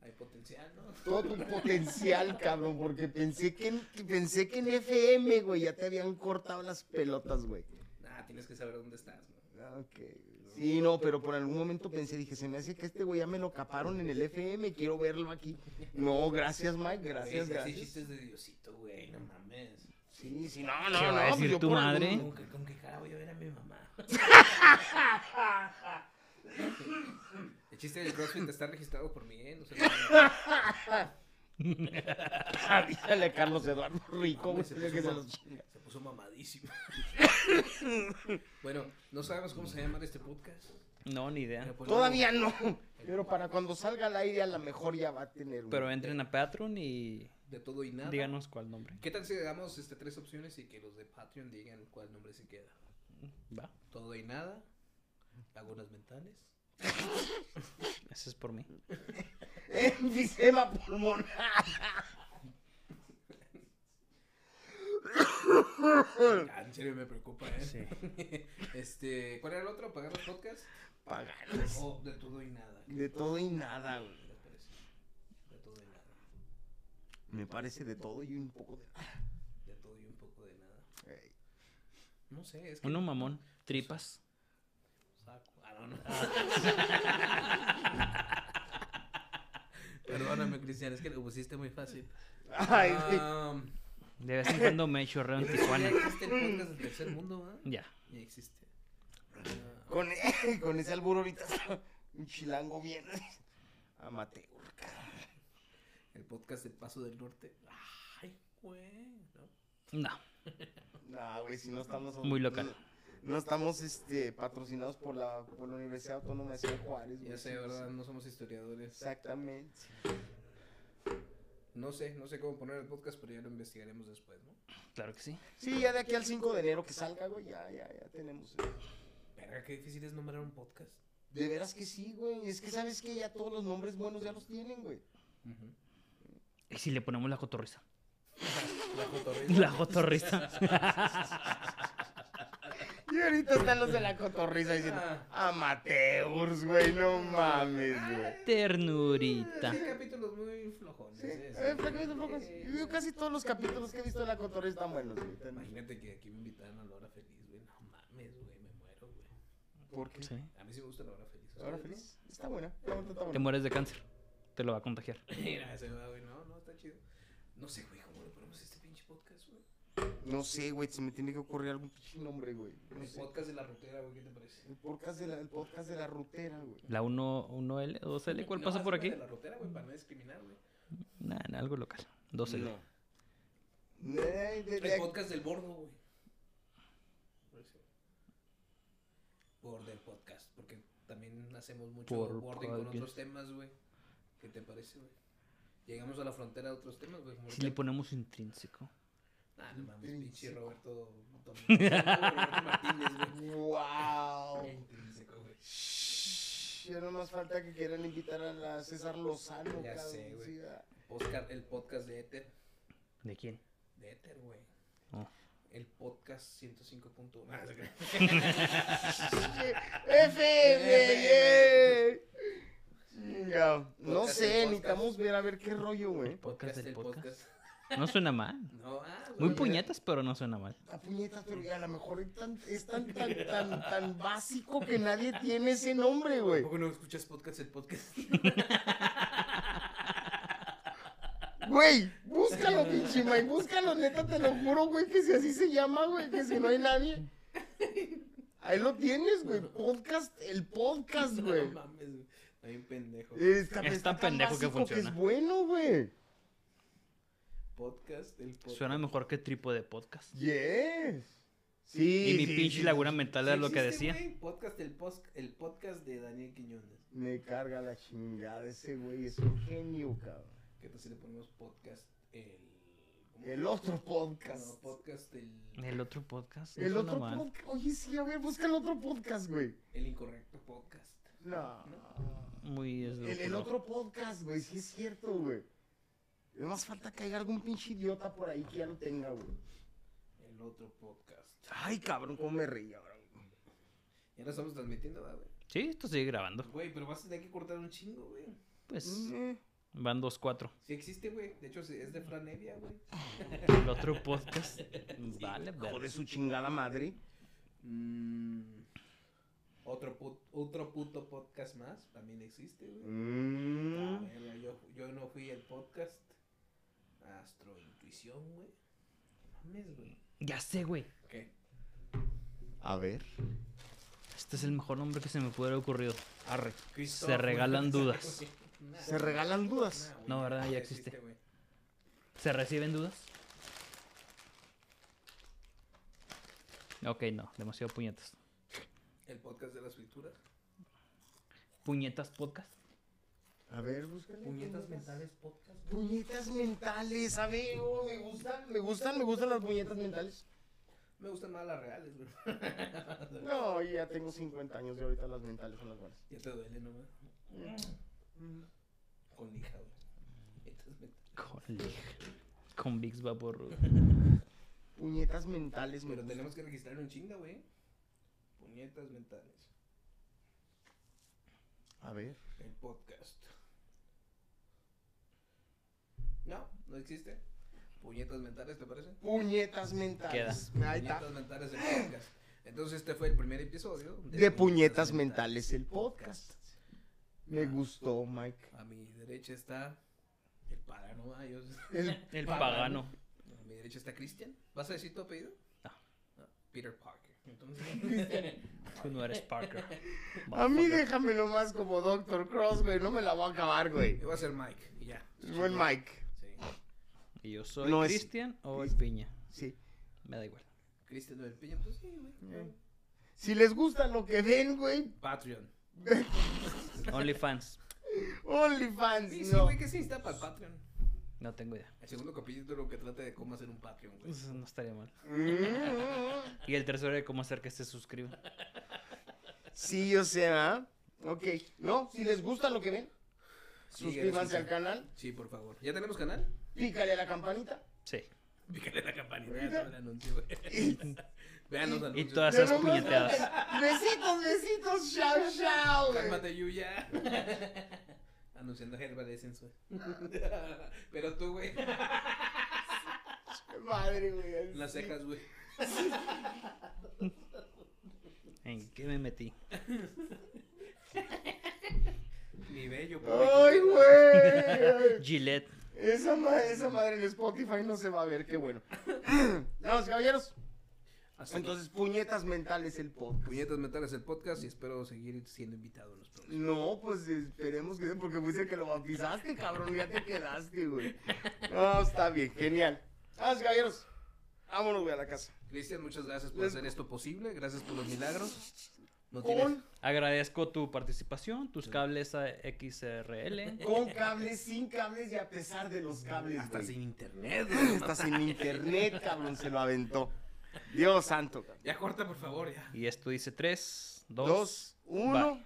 Hay potencial, ¿no? Todo tu potencial, cabrón. Porque pensé que, en, pensé que en FM, güey, ya te habían cortado las pelotas, güey. Ah, tienes que saber dónde estás, ¿no? Ah, Ok. Sí, no, pero por algún momento pensé, dije, se me hace que este güey ya me lo caparon en el FM, quiero verlo aquí. No, gracias, Mike, gracias, gracias. chistes de Diosito, güey, no mames. Sí, sí, no, no, ¿Qué no. va a decir yo tu algún- madre? ¿Con qué, con qué cara voy a ver a mi mamá? El chiste del CrossFit está registrado por mí, ¿eh? No sé. Dígale a Carlos Eduardo Rico, güey, Se que puso, se mam- los chinga. se puso mamadísimo. bueno, no sabemos cómo se llama este podcast. No, ni idea. Pues Todavía no, pero para cuando salga al aire a lo mejor ya va a tener un- Pero entren a Patreon y De todo y nada. díganos cuál nombre. ¿Qué tal si le damos este, tres opciones y que los de Patreon digan cuál nombre se queda? Va, Todo y nada. Lagunas mentales. ese es por mí. Enfisema pulmonar. Ah, en serio me preocupa, ¿eh? Sí. este, ¿cuál era el otro? ¿Pagar los podcasts? Pagarles. O de todo y nada. De todo y nada, güey. ¿Qué les parece? De todo y nada. Me parece de todo y un poco de De todo y un poco de nada. Ey. No sé, es que. Uno mamón, tripas. Ah. Perdóname, Cristian, es que lo pusiste muy fácil. Ay, sí. Ah, De vez en cuando me chorreo en ya Tijuana. existe el podcast del tercer mundo, ¿ah? Ya. Ya existe. Ah, Con, con ese albur ahorita un chilango bien amateur. el podcast del Paso del Norte. Ay, güey. ¿no? No. No, güey, si no estamos Muy local. No, estamos este patrocinados por la por la Universidad Autónoma de Ciudad Juárez, güey. Ya sé, ¿verdad? No somos historiadores. Exactamente. No sé, no sé cómo poner el podcast, pero ya lo investigaremos después, ¿no? Claro que sí. Sí, ya de aquí al 5 de enero que salga, güey, ya, ya, ya tenemos. Verga, qué difícil es nombrar un podcast. De veras que sí, güey. Es que sabes que ya todos los nombres buenos ya los tienen, güey. ¿Y si le ponemos la cotorriza? La cotorrisa. La cotorriza. Y ahorita están los de la cotorriza diciendo, Ah. amateurs, güey, no mames, güey. Ternurita. Sí, capítulos muy flojones. Sí, ¿eh? eh, pocos. Sí. Yo casi todos los capítulos que he visto de la cotorriza están buenos, güey. Imagínate que aquí me invitaran a la hora feliz, güey. No mames, güey, me muero, güey. ¿Por qué? Sí. A mí sí me gusta la hora feliz. Ahora ¿ustedes feliz. Está buena. Está buena, está Te mueres de cáncer. Te lo va a contagiar. Mira, ese va, güey. No, no, está chido. No sé, güey, cómo le ponemos a este pinche podcast, güey. No sé, güey, se me tiene que ocurrir algún pinche nombre, güey. No El sé. podcast de la rutera, güey, ¿qué te parece? El podcast de la, el podcast de la rutera, güey. La 1, 1L, 2L, ¿cuál No, pasa por aquí? De la rutera, güey, para no discriminar, güey. Nah, nah, algo local. 2L. No. De- de- El podcast del bordo, güey. Por eso. Border podcast, porque también hacemos mucho Por boarding con otros temas, güey. ¿Qué te parece, güey? Llegamos a la frontera de otros temas, güey. Si le ponemos intrínseco. Ah, no mames, pinche. Roberto. Tom- Roberto Martínez, güey. Wow. Intrínseco, güey. Shh, Ya no más falta que quieran invitar a la César Lozano, Ya cabrón. sé, güey. sí, ah. Podcast- el podcast de Ether. ¿De quién? De Ether, güey. Oh. El podcast 105.1. Ah, se. FM, Chingao. No Podcast sé, podcast. necesitamos ver a ver qué rollo, güey. Podcast del el podcast. No suena mal. No, ah, Muy puñetas, pero no suena mal. A puñetas, pero a lo mejor es tan, es tan, tan, tan, tan básico que nadie tiene ese nombre, güey. ¿Por qué no escuchas podcast el podcast? Güey, búscalo, pinche Mike, búscalo, neta, te lo juro, güey, que si así se llama, güey, que si no hay nadie. Ahí lo tienes, güey, podcast, el podcast, güey. No mames, güey. Está bien pendejo. Está, Es está pendejo que funciona. es bueno, güey. Podcast, el podcast. Suena mejor que trípode podcast. Yes. Sí. Y mi sí, pinche sí, laguna sí. mental Sí era lo que decía. güey, Podcast, el, post, el podcast de Daniel Quiñones. Me carga la chingada ese güey, es un genio, cabrón. ¿Qué tal si le ponemos podcast el. El otro podcast. No, podcast el. El otro podcast. no El otro podcast. Oye, sí, a ver, busca el otro podcast, güey. El incorrecto podcast. No. Muy es El, el otro podcast, güey, sí es cierto, güey. No más falta que haya algún pinche idiota por ahí que ya lo tenga, güey. El otro podcast. Ay, cabrón, cómo me reí ahora. güey. Ya lo estamos transmitiendo, ¿verdad, güey? Sí, esto sigue grabando. Güey, pero vas a tener que cortar un chingo, güey. Pues Eh, van dos, cuatro. Sí existe, güey. De hecho, sí, es de Fran Evia, güey. El otro podcast. Vale, Hijo de ver. su chingada madre. Mm, Otro, put- otro puto podcast más también existe, güey. Mm. Ah, yo, yo no fui el podcast Astro Intuición, güey. Mames, güey. Ya sé, güey. ¿Qué? A ver. Este es el mejor nombre que se me pudiera ocurrido. Arre. Christoph, Se regalan güey. dudas. Se regalan dudas. No, ¿verdad? Ya existe. ¿Se reciben dudas? Ok, no. Demasiado puñetas. El podcast de las frituras. Puñetas podcast. A ver, búscale. Puñetas mentales podcast. Puñetas mentales, a ver, oh, me gustan, me gustan, me gustan las puñetas mentales. Me gustan más las reales, güey. No, ya tengo 50 años y ahorita las mentales son las buenas. Ya te duele, ¿no? güey? Con lija, güey. Puñetas mentales. Con, lija. Con Vicks Vaporru. Puñetas mentales, me Pero gustan. tenemos que registrar un chinga, güey. Puñetas mentales. A ver. El podcast. No, no existe. Puñetas mentales, ¿te parece? Puñetas mentales. Ahí está. Puñetas mentales el podcast. Entonces este fue el primer episodio De puñetas mentales el podcast. Me gustó, Mike. A mi derecha está el pagano. ah, yo- El- El pagano. A mi derecha está Cristian. ¿Vas a decir tu apellido? No. No, Peter Parker. Entonces, Tú no eres Parker. A mí déjamelo más como Doctor Cross, güey. No me la voy a acabar, güey. yo voy a ser Mike y ya. Buen Mike. Sí. ¿Y yo soy No es- Cristian o el Piña? Sí. Me da igual. Cristian del Piña, pues sí, güey. Si les gusta lo que ven, güey. Patreon. OnlyFans. OnlyFans, Sí, sí, no. güey, que sí está para el Patreon. No tengo idea. El segundo capítulo que trata de cómo hacer un Patreon, güey. Eso no estaría mal. Mm. Y el tercero de cómo hacer que se suscriban. Sí, o sea. Ok. No, si les gusta lo que ven, Sí, suscríbanse al canal. Sí, por favor. ¿Ya tenemos canal? Pícale a la campanita. Sí. Pícale la campanita, ya todo el anuncio, güey. Vean los Y anuncios. todas De esas puñeteadas. Besitos, besitos, chao, chao. Cálmate, Yuya. Anunciando Herbal Essence, güey. Pero tú, güey. Madre, güey. Las cejas, güey. ¿En qué me metí? Mi bello, Ay, güey. Gillette. Esa, ma- esa madre en Spotify no se va a ver, qué bueno. Vamos, caballeros. Entonces, puñetas mentales el podcast. Puñetas Mentales el podcast y espero seguir siendo invitado en los próximos. No, pues esperemos que porque fuiste que lo bautizaste, cabrón, ya te quedaste, güey. No, está bien, genial. Vamos, caballeros. Vámonos, güey, a la casa. Cristian, muchas gracias por Les- hacer esto posible. Gracias por los milagros. No. Con... Agradezco tu participación, tus cables a XRL. Con cables, sin cables y a pesar de los cables. Hasta wey. sin internet. Wey. Hasta sin internet, cabrón, se lo aventó. Dios santo. Ya corta, por favor, ya. Y esto dice 3, 2, 1.